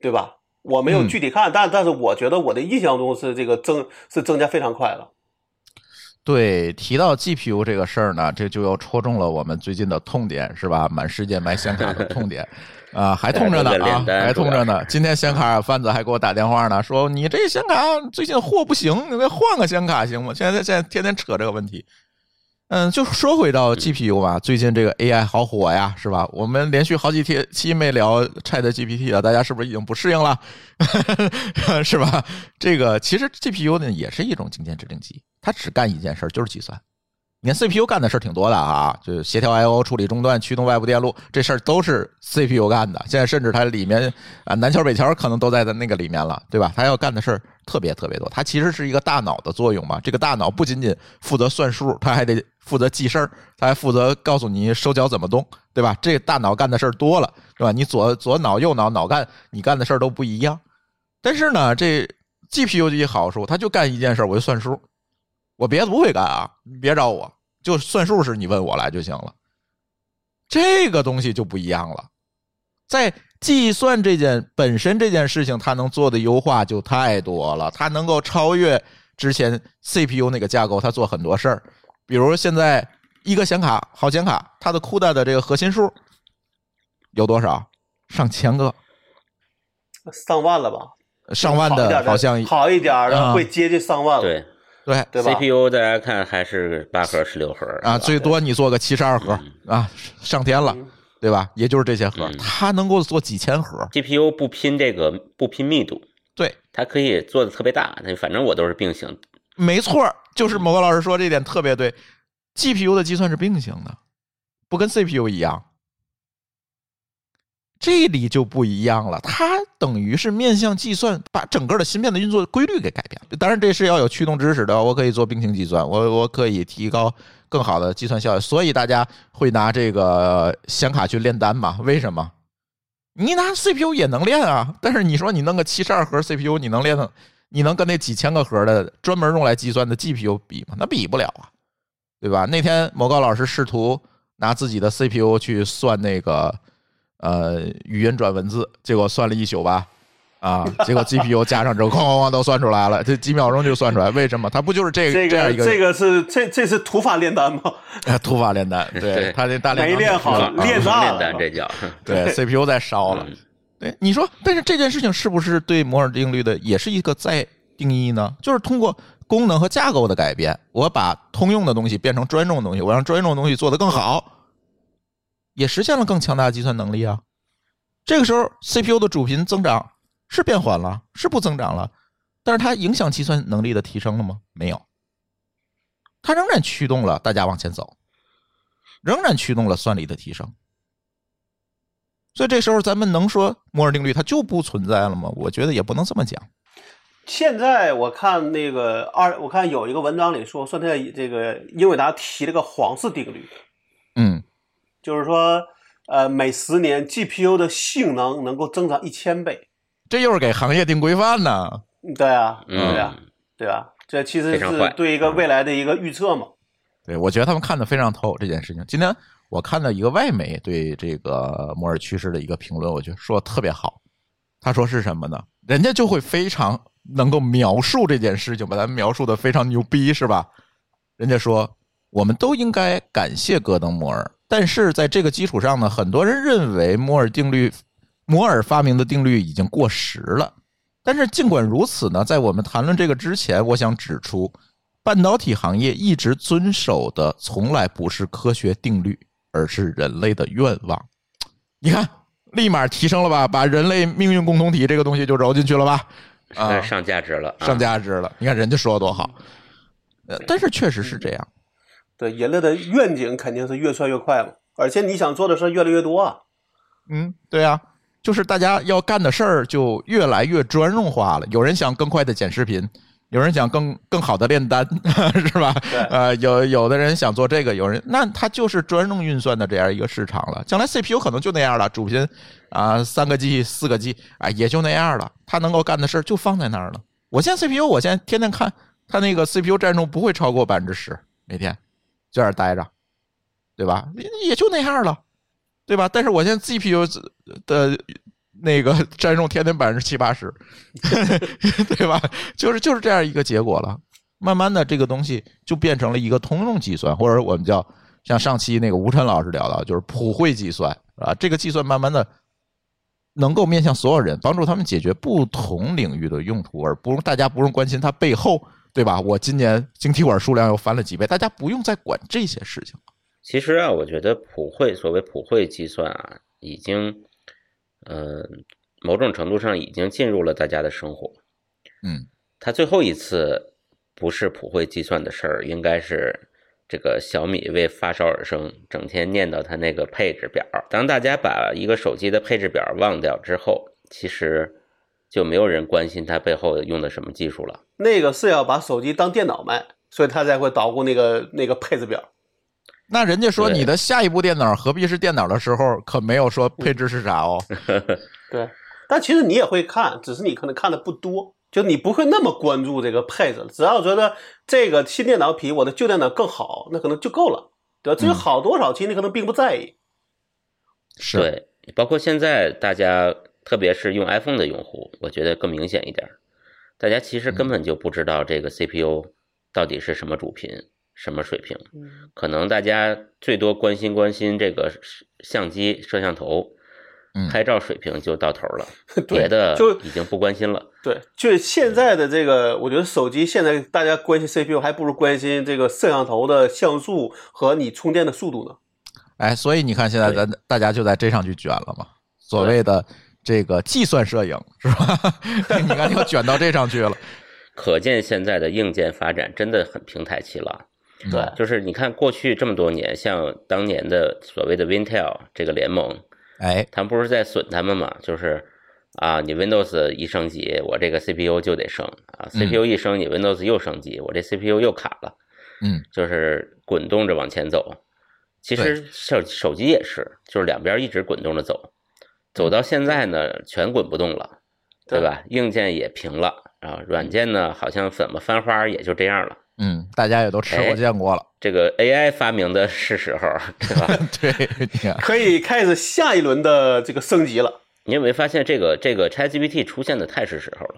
对吧？我没有嗯具体看，但但是我觉得我的印象中是这个增是增加非常快了。对。提到 GPU 这个事儿呢，这就又戳中了我们最近的痛点，是吧？满世界卖显卡的痛点。啊，还痛着呢啊还痛着呢。今天显卡贩子还给我打电话呢，说你这显卡最近货不行，你再换个显卡行吗？现在现在天天扯这个问题。嗯，就说回到 GPU 吧，最近这个 AI 好火呀，是吧？我们连续好几天期没聊 Chat GPT 了，大家是不是已经不适应了？<laughs> 是吧？这个其实 GPU 呢也是一种经典指令集，它只干一件事儿，就是计算。你看 CPU 干的事儿挺多的啊，就是协调 I/O、处理终端、驱动外部电路，这事儿都是 CPU 干的。现在甚至它里面啊南桥北桥可能都在那个里面了，对吧？它要干的事儿特别特别多，它其实是一个大脑的作用嘛。这个大脑不仅仅负责算数，它还得负责记事儿，它还负责告诉你手脚怎么动，对吧？这大脑干的事儿多了，对吧？你左左脑右脑脑干，你干的事儿都不一样。但是呢，这 GPU 的一好处，它就干一件事儿，我就算数。我别的不会干啊，你别找我，就算数是你问我来就行了。这个东西就不一样了，在计算这件本身这件事情，它能做的优化就太多了，它能够超越之前 CPU 那个架构，它做很多事儿。比如现在一个显卡，好显卡，它的 CUDA 的这个核心数有多少？上千个，上万了吧？上万好一点的，好像好一点啊的会接近上万了。对，对对吧？CPU 大家看还是八核、十六核啊，最多你做个七十二核啊，上天了，对吧？也就是这些核，嗯。它能够做几千核，GPU 不拼这个不拼密度，对，它可以做的特别大。那反正我都是并行，没错，就是某个老师说这点特别对，GPU 的计算是并行的，不跟 CPU 一样。这里就不一样了，它等于是面向计算，把整个的芯片的运作规律给改变了。当然，这是要有驱动知识的，我可以做并行计算，我我可以提高更好的计算效率。所以大家会拿这个显卡去炼丹嘛？为什么？你拿 CPU 也能练啊，但是你说你弄个七十二核 CPU，你能练的，你能跟那几千个核的专门用来计算的 GPU 比吗？那比不了啊，对吧？那天某高老师试图拿自己的 CPU 去算那个呃语音转文字，结果算了一宿吧，啊，<laughs> 结果 GPU 加上之后，哐哐哐都算出来了，这几秒钟就算出来，为什么？它不就是这这个这样一个这个是这这是土法炼丹吗？呃土法炼丹？对对他这大炼钢没炼好是吧啊练大了炼丹这叫。<laughs> 对 CPU 在烧了。嗯对，你说，但是这件事情是不是对摩尔定律的也是一个再定义呢？就是通过功能和架构的改变，我把通用的东西变成专用的东西，我让专用的东西做得更好，也实现了更强大的计算能力啊。这个时候，CPU 的主频增长是变缓了，是不增长了，但是它影响计算能力的提升了吗？没有，它仍然驱动了大家往前走，仍然驱动了算力的提升。所以这时候咱们能说摩尔定律它就不存在了吗？我觉得也不能这么讲。现在我看那个二，我看有一个文章里说，说在这个英伟达提了个黄氏定律，嗯，就是说，呃，每十年 GPU 的性能能够增长一千倍。这又是给行业定规范呢。嗯对啊，嗯对啊，对啊，这其实是对一个未来的一个预测嘛。对，我觉得他们看得非常透这件事情。今天我看到一个外媒对这个摩尔趋势的一个评论，我觉得说得特别好。他说是什么呢？人家就会非常能够描述这件事情，把它描述的非常牛逼，是吧？人家说我们都应该感谢戈登摩尔，但是在这个基础上呢，很多人认为摩尔定律，摩尔发明的定律已经过时了。但是尽管如此呢，在我们谈论这个之前，我想指出，半导体行业一直遵守的从来不是科学定律，而是人类的愿望。你看，立马提升了吧？把人类命运共同体这个东西就揉进去了吧？啊，上价值了，啊上价值了。你看人家说的多好，呃，但是确实是这样。对，人类的愿景肯定是越算越快嘛，而且你想做的事儿越来越多啊。嗯，对啊，就是大家要干的事儿就越来越专用化了。有人想更快的剪视频，有人想更更好的炼丹，<laughs> 是吧？对呃，有有的人想做这个，有人那他就是专用运算的这样一个市场了。将来 CPU 可能就那样了，主频啊三个 G 四个 G 啊也就那样了，他能够干的事儿就放在那儿了。我现在 CPU 我现在天天看它那个 CPU 占用不会超过百分之十，每天就在那儿待着，对吧？也就那样了。对吧？但是我现在 GPU 的那个 <laughs> 占用天天百分之七八十，<laughs> 对吧？就是就是这样一个结果了。慢慢的，这个东西就变成了一个通用计算，或者我们叫像上期那个吴晨老师聊到，就是普惠计算啊。这个计算慢慢的能够面向所有人，帮助他们解决不同领域的用途，而不用大家不用关心它背后，对吧？我今年晶体管数量又翻了几倍，大家不用再管这些事情了。其实啊，我觉得普惠所谓普惠计算啊，已经，呃，某种程度上已经进入了大家的生活。嗯，它最后一次不是普惠计算的事儿，应该是这个小米为发烧而生，整天念叨它那个配置表。当大家把一个手机的配置表忘掉之后，其实就没有人关心它背后用的什么技术了。那个是要把手机当电脑卖，所以他才会捣鼓那个那个配置表。那人家说你的下一部电脑何必是电脑的时候，可没有说配置是啥哦。<laughs> 对，但其实你也会看，只是你可能看的不多，就你不会那么关注这个配置了。只要觉得这个新电脑比我的旧电脑更好，那可能就够了，对吧？至于嗯好多少，其实你可能并不在意。是，对，包括现在大家，特别是用 iPhone 的用户，我觉得更明显一点儿。大家其实根本就不知道这个 CPU 到底是什么主频、什么水平，可能大家最多关心关心这个相机摄像头，嗯拍照水平就到头了，<laughs> 对别的就已经不关心了。对，就现在的这个，我觉得手机现在大家关心 CPU，还不如关心这个摄像头的像素和你充电的速度呢。哎，所以你看，现在咱大家就在这上去卷了嘛，所谓的这个计算摄影是吧？<laughs> 你看又卷到这上去了，<laughs> 可见现在的硬件发展真的很平台期了。嗯对，就是你看过去这么多年，像当年的所谓的 Intel 这个联盟，哎，他们不是在损他们嘛？就是啊，你 Windows 一升级，我这个 CPU 就得升啊；CPU 一升，你 Windows 又升级，我这 CPU 又卡了。嗯，就是滚动着往前走。其实手手机也是，就是两边一直滚动着走，走到现在呢，全滚不动了，对吧？硬件也平了啊，软件呢好像怎么翻花也就这样了。嗯，大家也都吃过哎见过了，这个 AI 发明的是时候，对吧？<laughs> 对，可以开始下一轮的这个升级了。你有没有发现这个这个 ChatGPT 出现的太是时候了？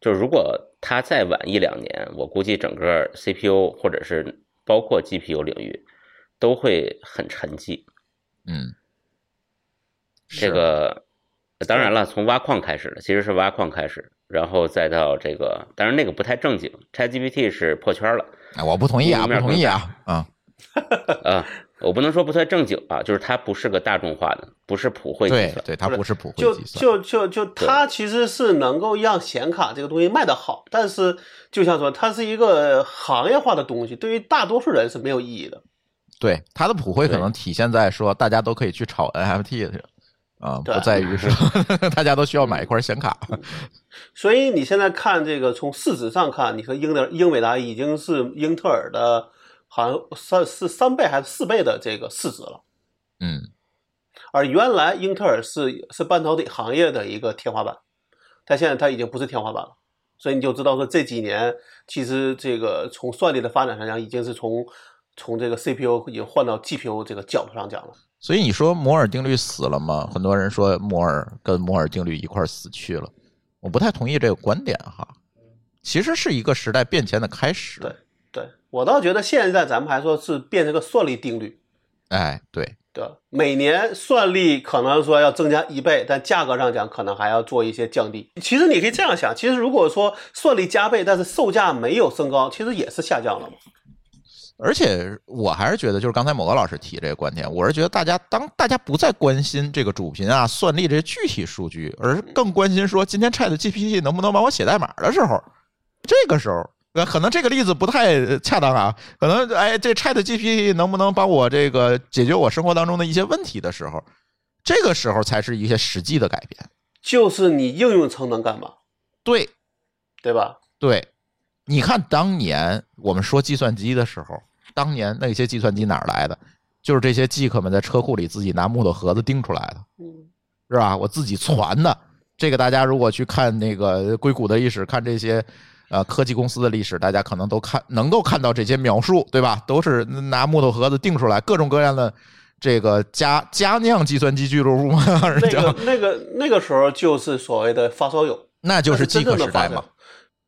就是如果它再晚一两年，我估计整个 CPU 或者是包括 GPU 领域都会很沉寂。嗯，这个当然了，从挖矿开始的，其实是挖矿开始，然后再到这个，当然那个不太正经，ChatGPT 是破圈了哎我不同意啊，不同意啊，啊，<laughs> 啊。我不能说不太正经啊，就是它不是个大众化的，不是普惠计算。对对，它不是普惠就计算，就就就它其实是能够让显卡这个东西卖得好，但是就像说它是一个行业化的东西，对于大多数人是没有意义的。对它的普惠可能体现在说大家都可以去炒 NFT 去啊，对不在于是 <laughs> 大家都需要买一块显卡，所以你现在看这个，从市值上看，你和英的英伟达已经是英特尔的，好像三是三倍还是四倍的这个市值了。嗯，而原来英特尔是是半导体行业的一个天花板，但现在它已经不是天花板了。所以你就知道说这几年其实这个从算力的发展上讲，已经是从从这个 CPU 已经换到 GPU 这个角度上讲了。所以你说摩尔定律死了吗？很多人说摩尔跟摩尔定律一块儿死去了，我不太同意这个观点哈。其实是一个时代变迁的开始。对对我倒觉得现在咱们还说是变成个算力定律，哎，对，对？每年算力可能说要增加一倍，但价格上讲可能还要做一些降低。其实你可以这样想，其实如果说算力加倍，但是售价没有升高，其实也是下降了嘛。而且我还是觉得，就是刚才某个老师提这个观点，我是觉得大家当大家不再关心这个主频啊、算力这些具体数据，而是更关心说今天 Chat GPT 能不能帮我写代码的时候，这个时候。呃，可能这个例子不太恰当啊，可能哎，这 Chat GPT 能不能帮我这个解决我生活当中的一些问题的时候，这个时候才是一些实际的改变。就是你应用层能干嘛，对对吧？对，你看当年我们说计算机的时候，当年那些计算机哪儿来的？就是这些 geek 们在车库里自己拿木头盒子钉出来的，嗯，是吧？我自己攒的。这个大家如果去看那个硅谷的历史，看这些呃科技公司的历史，大家可能都看能够看到这些描述，对吧？都是拿木头盒子钉出来，各种各样的这个家家酿计算机俱乐部嘛，<laughs> 那个那个那个时候就是所谓的发烧友，那就是饥渴时代嘛。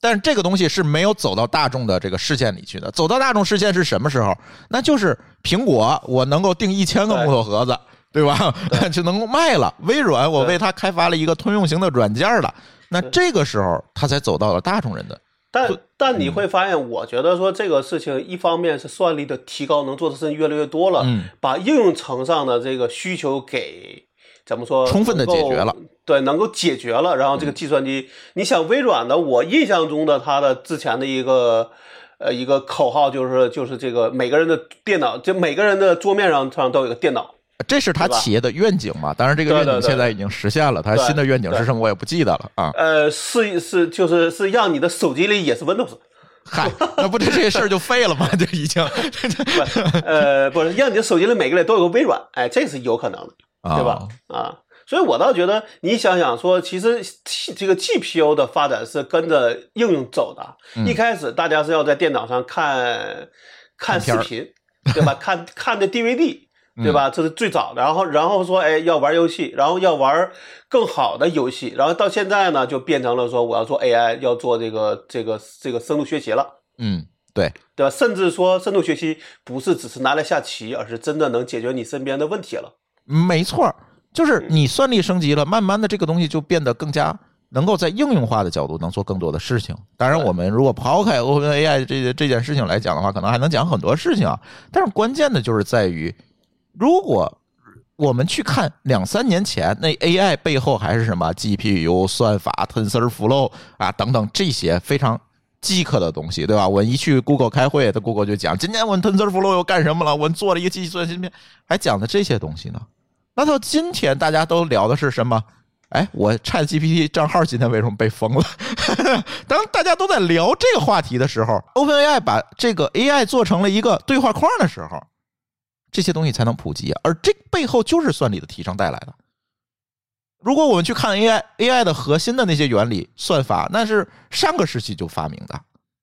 但是这个东西是没有走到大众的这个视线里去的。走到大众视线是什么时候？那就是苹果，我能够订一千个木头盒子，对吧？<laughs> 就能够卖了。微软，我为它开发了一个通用型的软件了。那这个时候，它才走到了大众人的。但但嗯你会发现，我觉得说这个事情，一方面是算力的提高，能做的事情越来越多了，嗯把应用层上的这个需求给怎么说，充分的解决了，对，能够解决了。然后这个计算机，你想微软的，我印象中的它的之前的一个呃一个口号就是就是这个每个人的电脑，就每个人的桌面上上都有个电脑。这是他企业的愿景嘛？当然，这个愿景现在已经实现了。他新的愿景是什么，我也不记得了啊。呃，是是就是是让你的手机里也是 Windows，嗨，那不这这事儿就废了吗？<laughs> 就已经 <laughs> 不，呃，不是让你的手机里每个人都有个微软，哎，这是有可能的。啊对吧？啊，所以我倒觉得，你想想说，其实 T 这个 GPU 的发展是跟着应用走的。嗯一开始大家是要在电脑上看看视频，对吧？看看的 DVD。对嗯吧？这是最早的，然后然后说，哎，要玩游戏，然后要玩更好的游戏，然后到现在呢，就变成了说我要做 AI，要做这个这个这个深度学习了。嗯，对，对吧？甚至说深度学习不是只是拿来下棋，而是真的能解决你身边的问题了。没错儿，就是你算力升级了，慢慢的这个东西就变得更加能够在应用化的角度能做更多的事情。当然，我们如果抛开 OpenAI 这这件事情来讲的话，可能还能讲很多事情啊。但是关键的就是在于，如果我们去看两三年前那 AI 背后还是什么 GPU 算法、TensorFlow 啊等等这些非常饥渴的东西，对吧？我一去 Google 开会，他 Google 就讲今天我们 TensorFlow 又干什么了？我们做了一个计算芯片，还讲的这些东西呢。那到今天，大家都聊的是什么？哎，我 Chat GPT 账号今天为什么被封了？<laughs> 当大家都在聊这个话题的时候，OpenAI 把这个 AI 做成了一个对话框的时候，这些东西才能普及啊。而这背后就是算力的提升带来的。如果我们去看 AI，AI 的核心的那些原理、算法，那是上个世纪就发明的，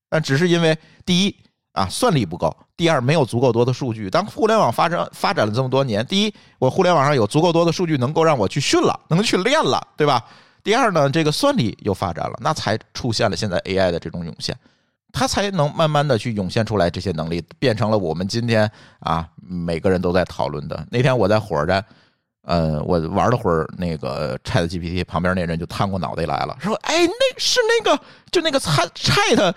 但只是因为第一。啊，算力不够。第二，没有足够多的数据。当互联网发展发展了这么多年，第一，我互联网上有足够多的数据，能够让我去训了，能去练了，对吧？第二呢，这个算力又发展了，那才出现了现在 AI 的这种涌现，它才能慢慢的去涌现出来这些能力，变成了我们今天啊每个人都在讨论的。那天我在火车站，呃，我玩了会儿那个 Chat GPT，旁边那人就探过脑袋来了，说：“哎，那是那个就那个 Chat Chat。”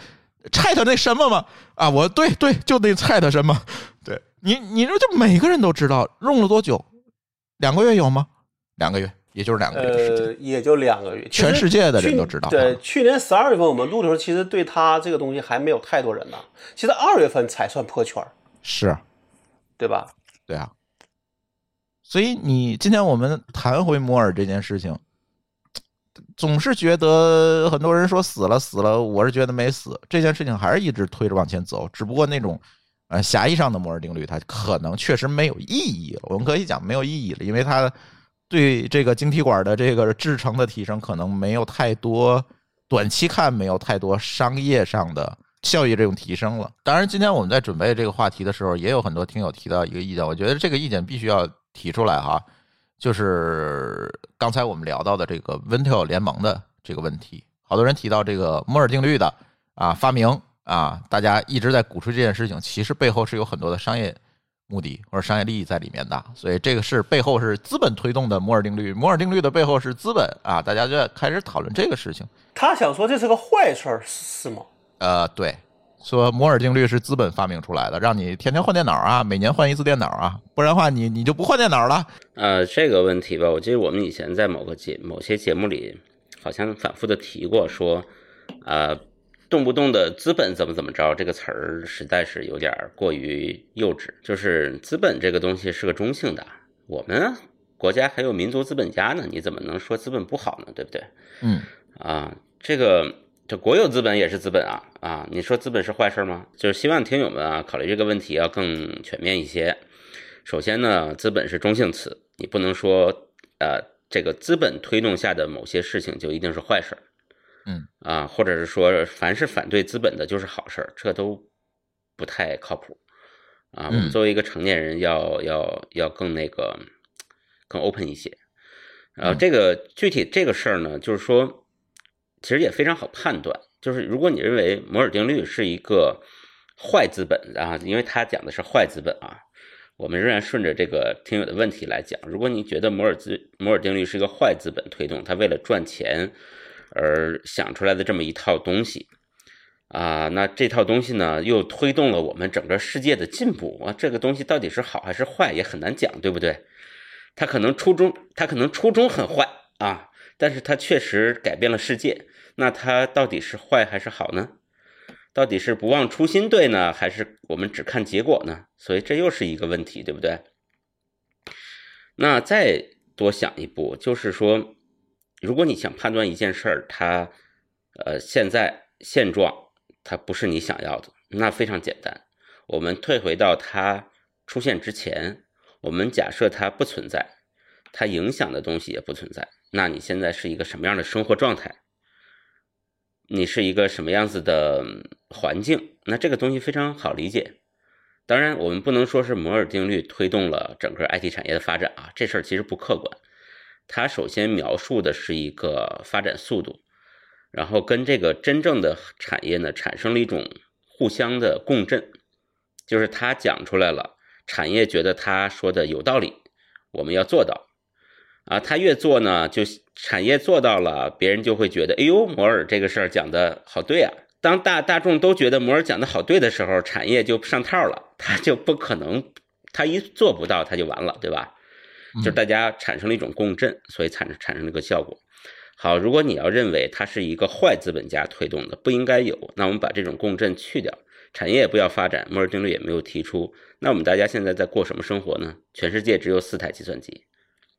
Chat 那什么嘛啊，我对对，就那 Chat 什么，对你你说就每个人都知道用了多久，两个月有吗？两个月，也就是两个月时间，呃，也就两个月，全世界的人都知道。对，去年十二月份我们录的时候，其实对他这个东西还没有太多人呢，其实二月份才算破圈是，对吧？对啊，所以你今天我们谈回摩尔这件事情。总是觉得很多人说死了死了，我是觉得没死。这件事情还是一直推着往前走，只不过那种呃狭义上的摩尔定律，它可能确实没有意义了。我们可以讲没有意义了，因为它对这个晶体管的这个制成的提升，可能没有太多短期看没有太多商业上的效益这种提升了。当然，今天我们在准备这个话题的时候，也有很多听友提到一个意见，我觉得这个意见必须要提出来哈。就是刚才我们聊到的这个 Vintel 联盟的这个问题，好多人提到这个摩尔定律的啊发明啊，大家一直在鼓吹这件事情，其实背后是有很多的商业目的或者商业利益在里面的，所以这个是背后是资本推动的摩尔定律，摩尔定律的背后是资本啊，大家就在开始讨论这个事情。他想说这是个坏事儿是吗？呃，对。说摩尔定律是资本发明出来的，让你天天换电脑啊，每年换一次电脑啊，不然的话你你就不换电脑了。呃，这个问题吧，我记得我们以前在某个节某些节目里好像反复的提过，说呃，动不动的资本怎么怎么着，这个词儿实在是有点过于幼稚。就是资本这个东西是个中性的，我们国家还有民族资本家呢，你怎么能说资本不好呢？对不对？嗯，啊，这个。这国有资本也是资本啊啊！你说资本是坏事吗？就是希望听友们啊考虑这个问题要更全面一些。首先呢，资本是中性词，你不能说呃这个资本推动下的某些事情就一定是坏事嗯啊，或者是说凡是反对资本的就是好事这都不太靠谱啊。我们作为一个成年人，要要要更那个更 open 一些。然后这个具体这个事儿呢，就是说。其实也非常好判断，就是如果你认为摩尔定律是一个坏资本啊，因为他讲的是坏资本啊，我们仍然顺着这个听友的问题来讲，如果你觉得摩尔资摩尔定律是一个坏资本推动，他为了赚钱而想出来的这么一套东西啊，那这套东西呢又推动了我们整个世界的进步。啊，这个东西到底是好还是坏也很难讲，对不对？他可能初衷他可能初衷很坏啊，但是它确实改变了世界。那它到底是坏还是好呢？到底是不忘初心对呢，还是我们只看结果呢？所以这又是一个问题，对不对？那再多想一步，就是说，如果你想判断一件事儿，它呃现在现状它不是你想要的，那非常简单，我们退回到它出现之前，我们假设它不存在，它影响的东西也不存在，那你现在是一个什么样的生活状态？你是一个什么样子的环境？那这个东西非常好理解。当然，我们不能说是摩尔定律推动了整个 IT 产业的发展啊，这事儿其实不客观。它首先描述的是一个发展速度，然后跟这个真正的产业呢产生了一种互相的共振，就是他讲出来了，产业觉得他说的有道理，我们要做到啊，他越做呢，就产业做到了，别人就会觉得，哎呦，摩尔这个事儿讲的好对啊。当大大众都觉得摩尔讲的好对的时候，产业就上套了，他就不可能，他一做不到他就完了，对吧？就大家产生了一种共振，所以产生产生了个效果。好，如果你要认为它是一个坏资本家推动的，不应该有，那我们把这种共振去掉，产业也不要发展，摩尔定律也没有提出，那我们大家现在在过什么生活呢？全世界只有四台计算机，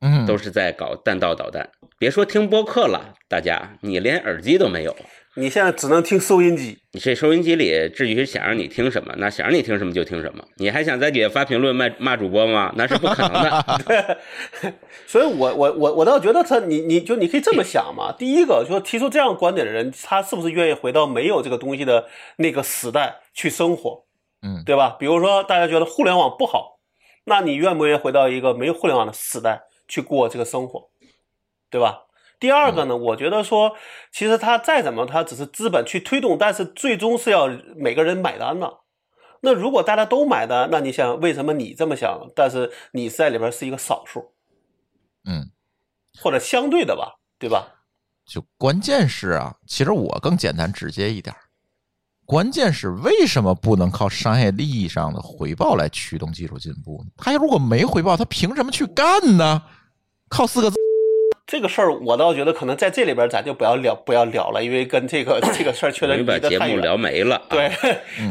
嗯，都是在搞弹道导弹，别说听播客了，大家你连耳机都没有。你现在只能听收音机，你这收音机里，至于想让你听什么，那想让你听什么就听什么。你还想在底下发评论骂骂主播吗？那是不可能的。<laughs> <laughs> 所以我我我我倒觉得他，你你就你可以这么想嘛。第一个，说提出这样观点的人，他是不是愿意回到没有这个东西的那个时代去生活？嗯，对吧？比如说大家觉得互联网不好，那你愿不愿意回到一个没有互联网的时代去过这个生活？对吧？第二个呢，我觉得说，其实他再怎么，他只是资本去推动，但是最终是要每个人买单的。那如果大家都买单，那你想为什么你这么想？但是你在里边是一个少数，嗯，或者相对的吧，对吧？就关键是啊，其实我更简单直接一点儿，关键是为什么不能靠商业利益上的回报来驱动技术进步呢？他如果没回报，他凭什么去干呢？靠四个字。这个事儿，我倒觉得可能在这里边咱就不要聊，不要聊了，因为跟这个 <coughs> 这个事儿确实离把节目。聊没了。对，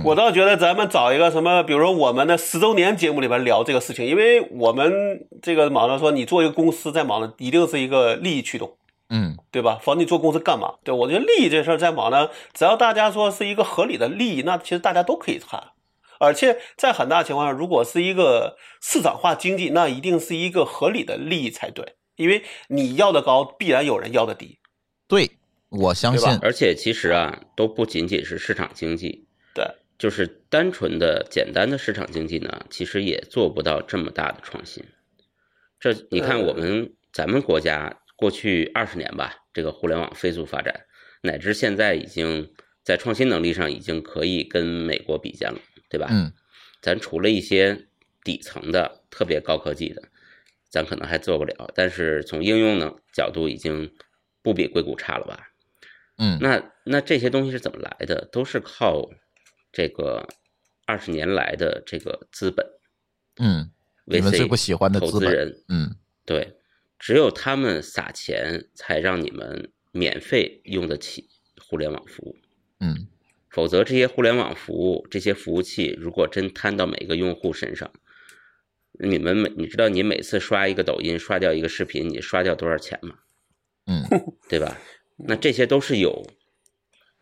我倒觉得咱们找一个什么，比如说我们的十周年节目里边聊这个事情，因为我们这个网上说，你做一个公司在网上一定是一个利益驱动，嗯对吧？否则你做公司干嘛？对我觉得利益这事儿在网上，只要大家说是一个合理的利益，那其实大家都可以谈。而且在很大情况下，如果是一个市场化经济，那一定是一个合理的利益才对，因为你要的高，必然有人要的低。对，我相信对而且其实啊，都不仅仅是市场经济，对，就是单纯的简单的市场经济呢，其实也做不到这么大的创新。这你看，呃我们咱们国家过去二十年吧，这个互联网飞速发展，乃至现在已经在创新能力上已经可以跟美国比肩了，对吧？嗯咱除了一些底层的特别高科技的，咱可能还做不了，但是从应用呢角度已经不比硅谷差了吧？嗯那那这些东西是怎么来的？都是靠这个二十年来的这个资本嗯，你们最不喜欢的资本投资人，嗯对，只有他们撒钱，才让你们免费用得起互联网服务。嗯否则，这些互联网服务、这些服务器，如果真摊到每个用户身上，你们每你知道你每次刷一个抖音、刷掉一个视频，你刷掉多少钱吗？嗯对吧？<laughs> 那这些都是有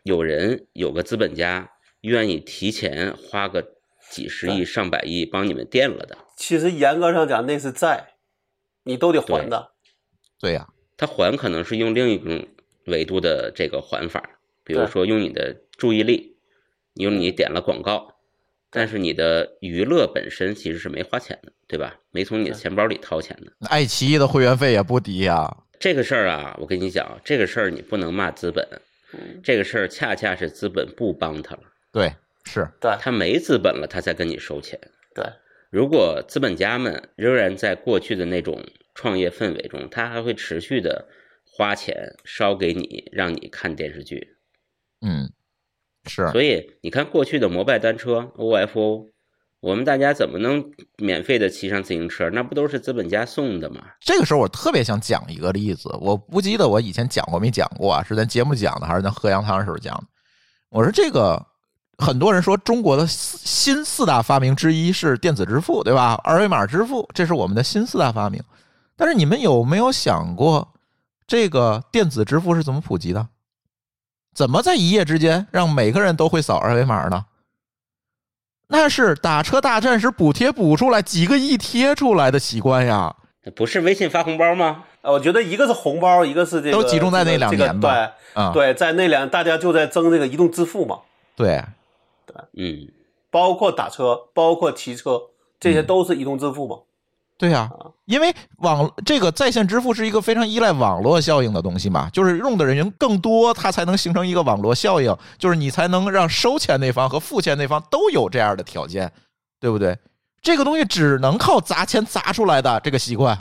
有人有个资本家愿意提前花个几十亿、上百亿帮你们垫了的。其实严格上讲，那是债，你都得还的。对呀、他还可能是用另一种维度的这个还法，比如说用你的注意力，用你点了广告，但是你的娱乐本身其实是没花钱的，对吧？没从你的钱包里掏钱的。爱奇艺的会员费也不低呀、这个事儿啊，我跟你讲，这个事儿你不能骂资本，嗯，这个事儿恰恰是资本不帮他了，对，是，对他没资本了，他才跟你收钱。对，如果资本家们仍然在过去的那种创业氛围中，他还会持续的花钱烧给你，让你看电视剧。嗯，是，所以你看过去的摩拜单车 OFO，我们大家怎么能免费的骑上自行车？那不都是资本家送的吗？这个时候我特别想讲一个例子，我不记得我以前讲过没讲过啊，是咱节目讲的还是咱喝羊汤的时候讲的？我说这个很多人说中国的四新四大发明之一是电子支付，对吧？二维码支付，这是我们的新四大发明。但是你们有没有想过，这个电子支付是怎么普及的？怎么在一夜之间让每个人都会扫二维码呢？那是打车大战时补贴补出来几个亿贴出来的习惯呀。不是微信发红包吗？呃，我觉得一个是红包，一个是这个，都集中在那两这个年吧啊，对对，在那两大家就在争这个移动支付嘛，对，嗯，包括打车，包括骑车，这些嗯都是移动支付嘛。对呀、因为网这个在线支付是一个非常依赖网络效应的东西嘛，就是用的人更多，它才能形成一个网络效应，就是你才能让收钱那方和付钱那方都有这样的条件，对不对？这个东西只能靠砸钱砸出来的这个习惯。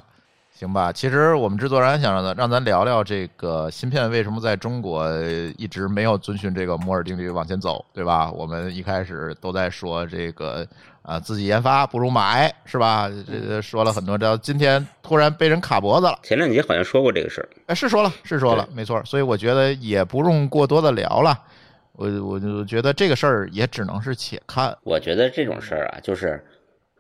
行吧。其实我们制作人想让咱让咱聊聊这个芯片为什么在中国一直没有遵循这个摩尔定律往前走，对吧？我们一开始都在说这个啊，自己研发不如买，是吧？这个说了很多，到今天突然被人卡脖子了。前两集好像说过这个事儿，哎，是说了，是说了，没错。所以我觉得也不用过多的聊了。我我就觉得这个事儿也只能是且看。我觉得这种事儿啊，就是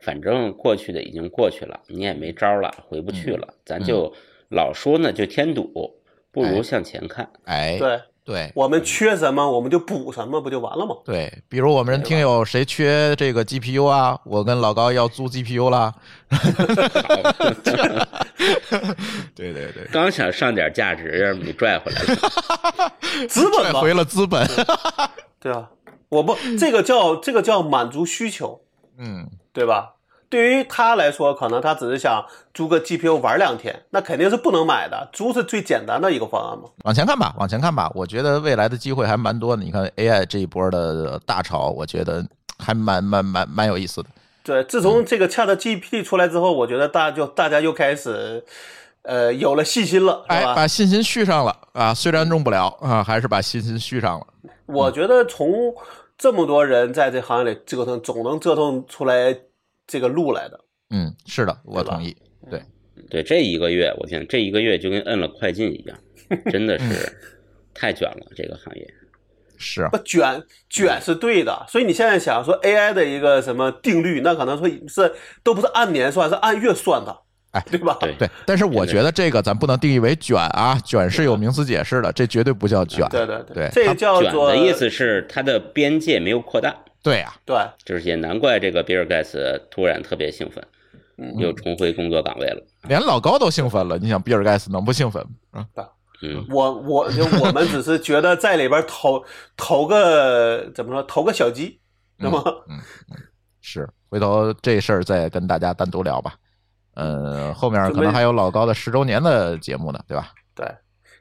反正过去的已经过去了，你也没招了，回不去了，咱就老说呢，就添堵，不如向前看。哎，对对我们缺什么，我们就补什么，不就完了吗？对，比如我们听友谁缺这个 GPU 啊，我跟老高要租 GPU 了。<laughs> 对对对，刚想上点价值，让你拽回来了。<laughs> 资本，拽回了资本。对啊，我不这个叫这个叫满足需求，嗯，对吧？对于他来说，可能他只是想租个 GPU 玩两天，那肯定是不能买的。租是最简单的一个方案嘛。往前看吧，往前看吧。我觉得未来的机会还蛮多的。你看 AI 这一波的大潮，我觉得还蛮蛮蛮蛮有意思的。对，自从这个 Chat GPT 出来之后，我觉得大家就大家又开始，呃，有了信心了，是哎，把信心续上了啊，虽然用不了啊，还是把信心续上了。我觉得从这么多人在这行业里折腾，总能折腾出来这个路来的。嗯，是的，我同意。对，对，这一个月，我天，这一个月就跟摁了快进一样，<laughs> 真的是太卷了，这个行业。是不卷卷是对的，所以你现在想说 AI 的一个什么定律，那可能说是都不是按年算，是按月算的，哎 <laughs> 对吧？对对，但是我觉得这个咱不能定义为卷啊，卷是有名词解释的，这绝对不叫卷。对对对这个叫做卷的意思是它的边界没有扩大，对啊呀，对，就是也难怪这个比尔盖茨突然特别兴奋，嗯又重回工作岗位了。连老高都兴奋了，你想比尔盖茨能不兴奋吗？嗯，我我就我们只是觉得在里边投投个怎么说投个小鸡，那么是，回头这事儿再跟大家单独聊吧。呃，后面可能还有老高的十周年的节目呢，对吧？对，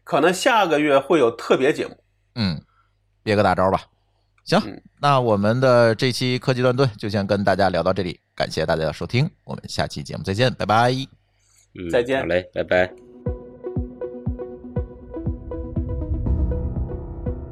可能下个月会有特别节目。嗯，憋个大招吧。行嗯，那我们的这期科技乱炖就先跟大家聊到这里，感谢大家的收听，我们下期节目再见，拜拜。嗯再见好嘞，拜拜。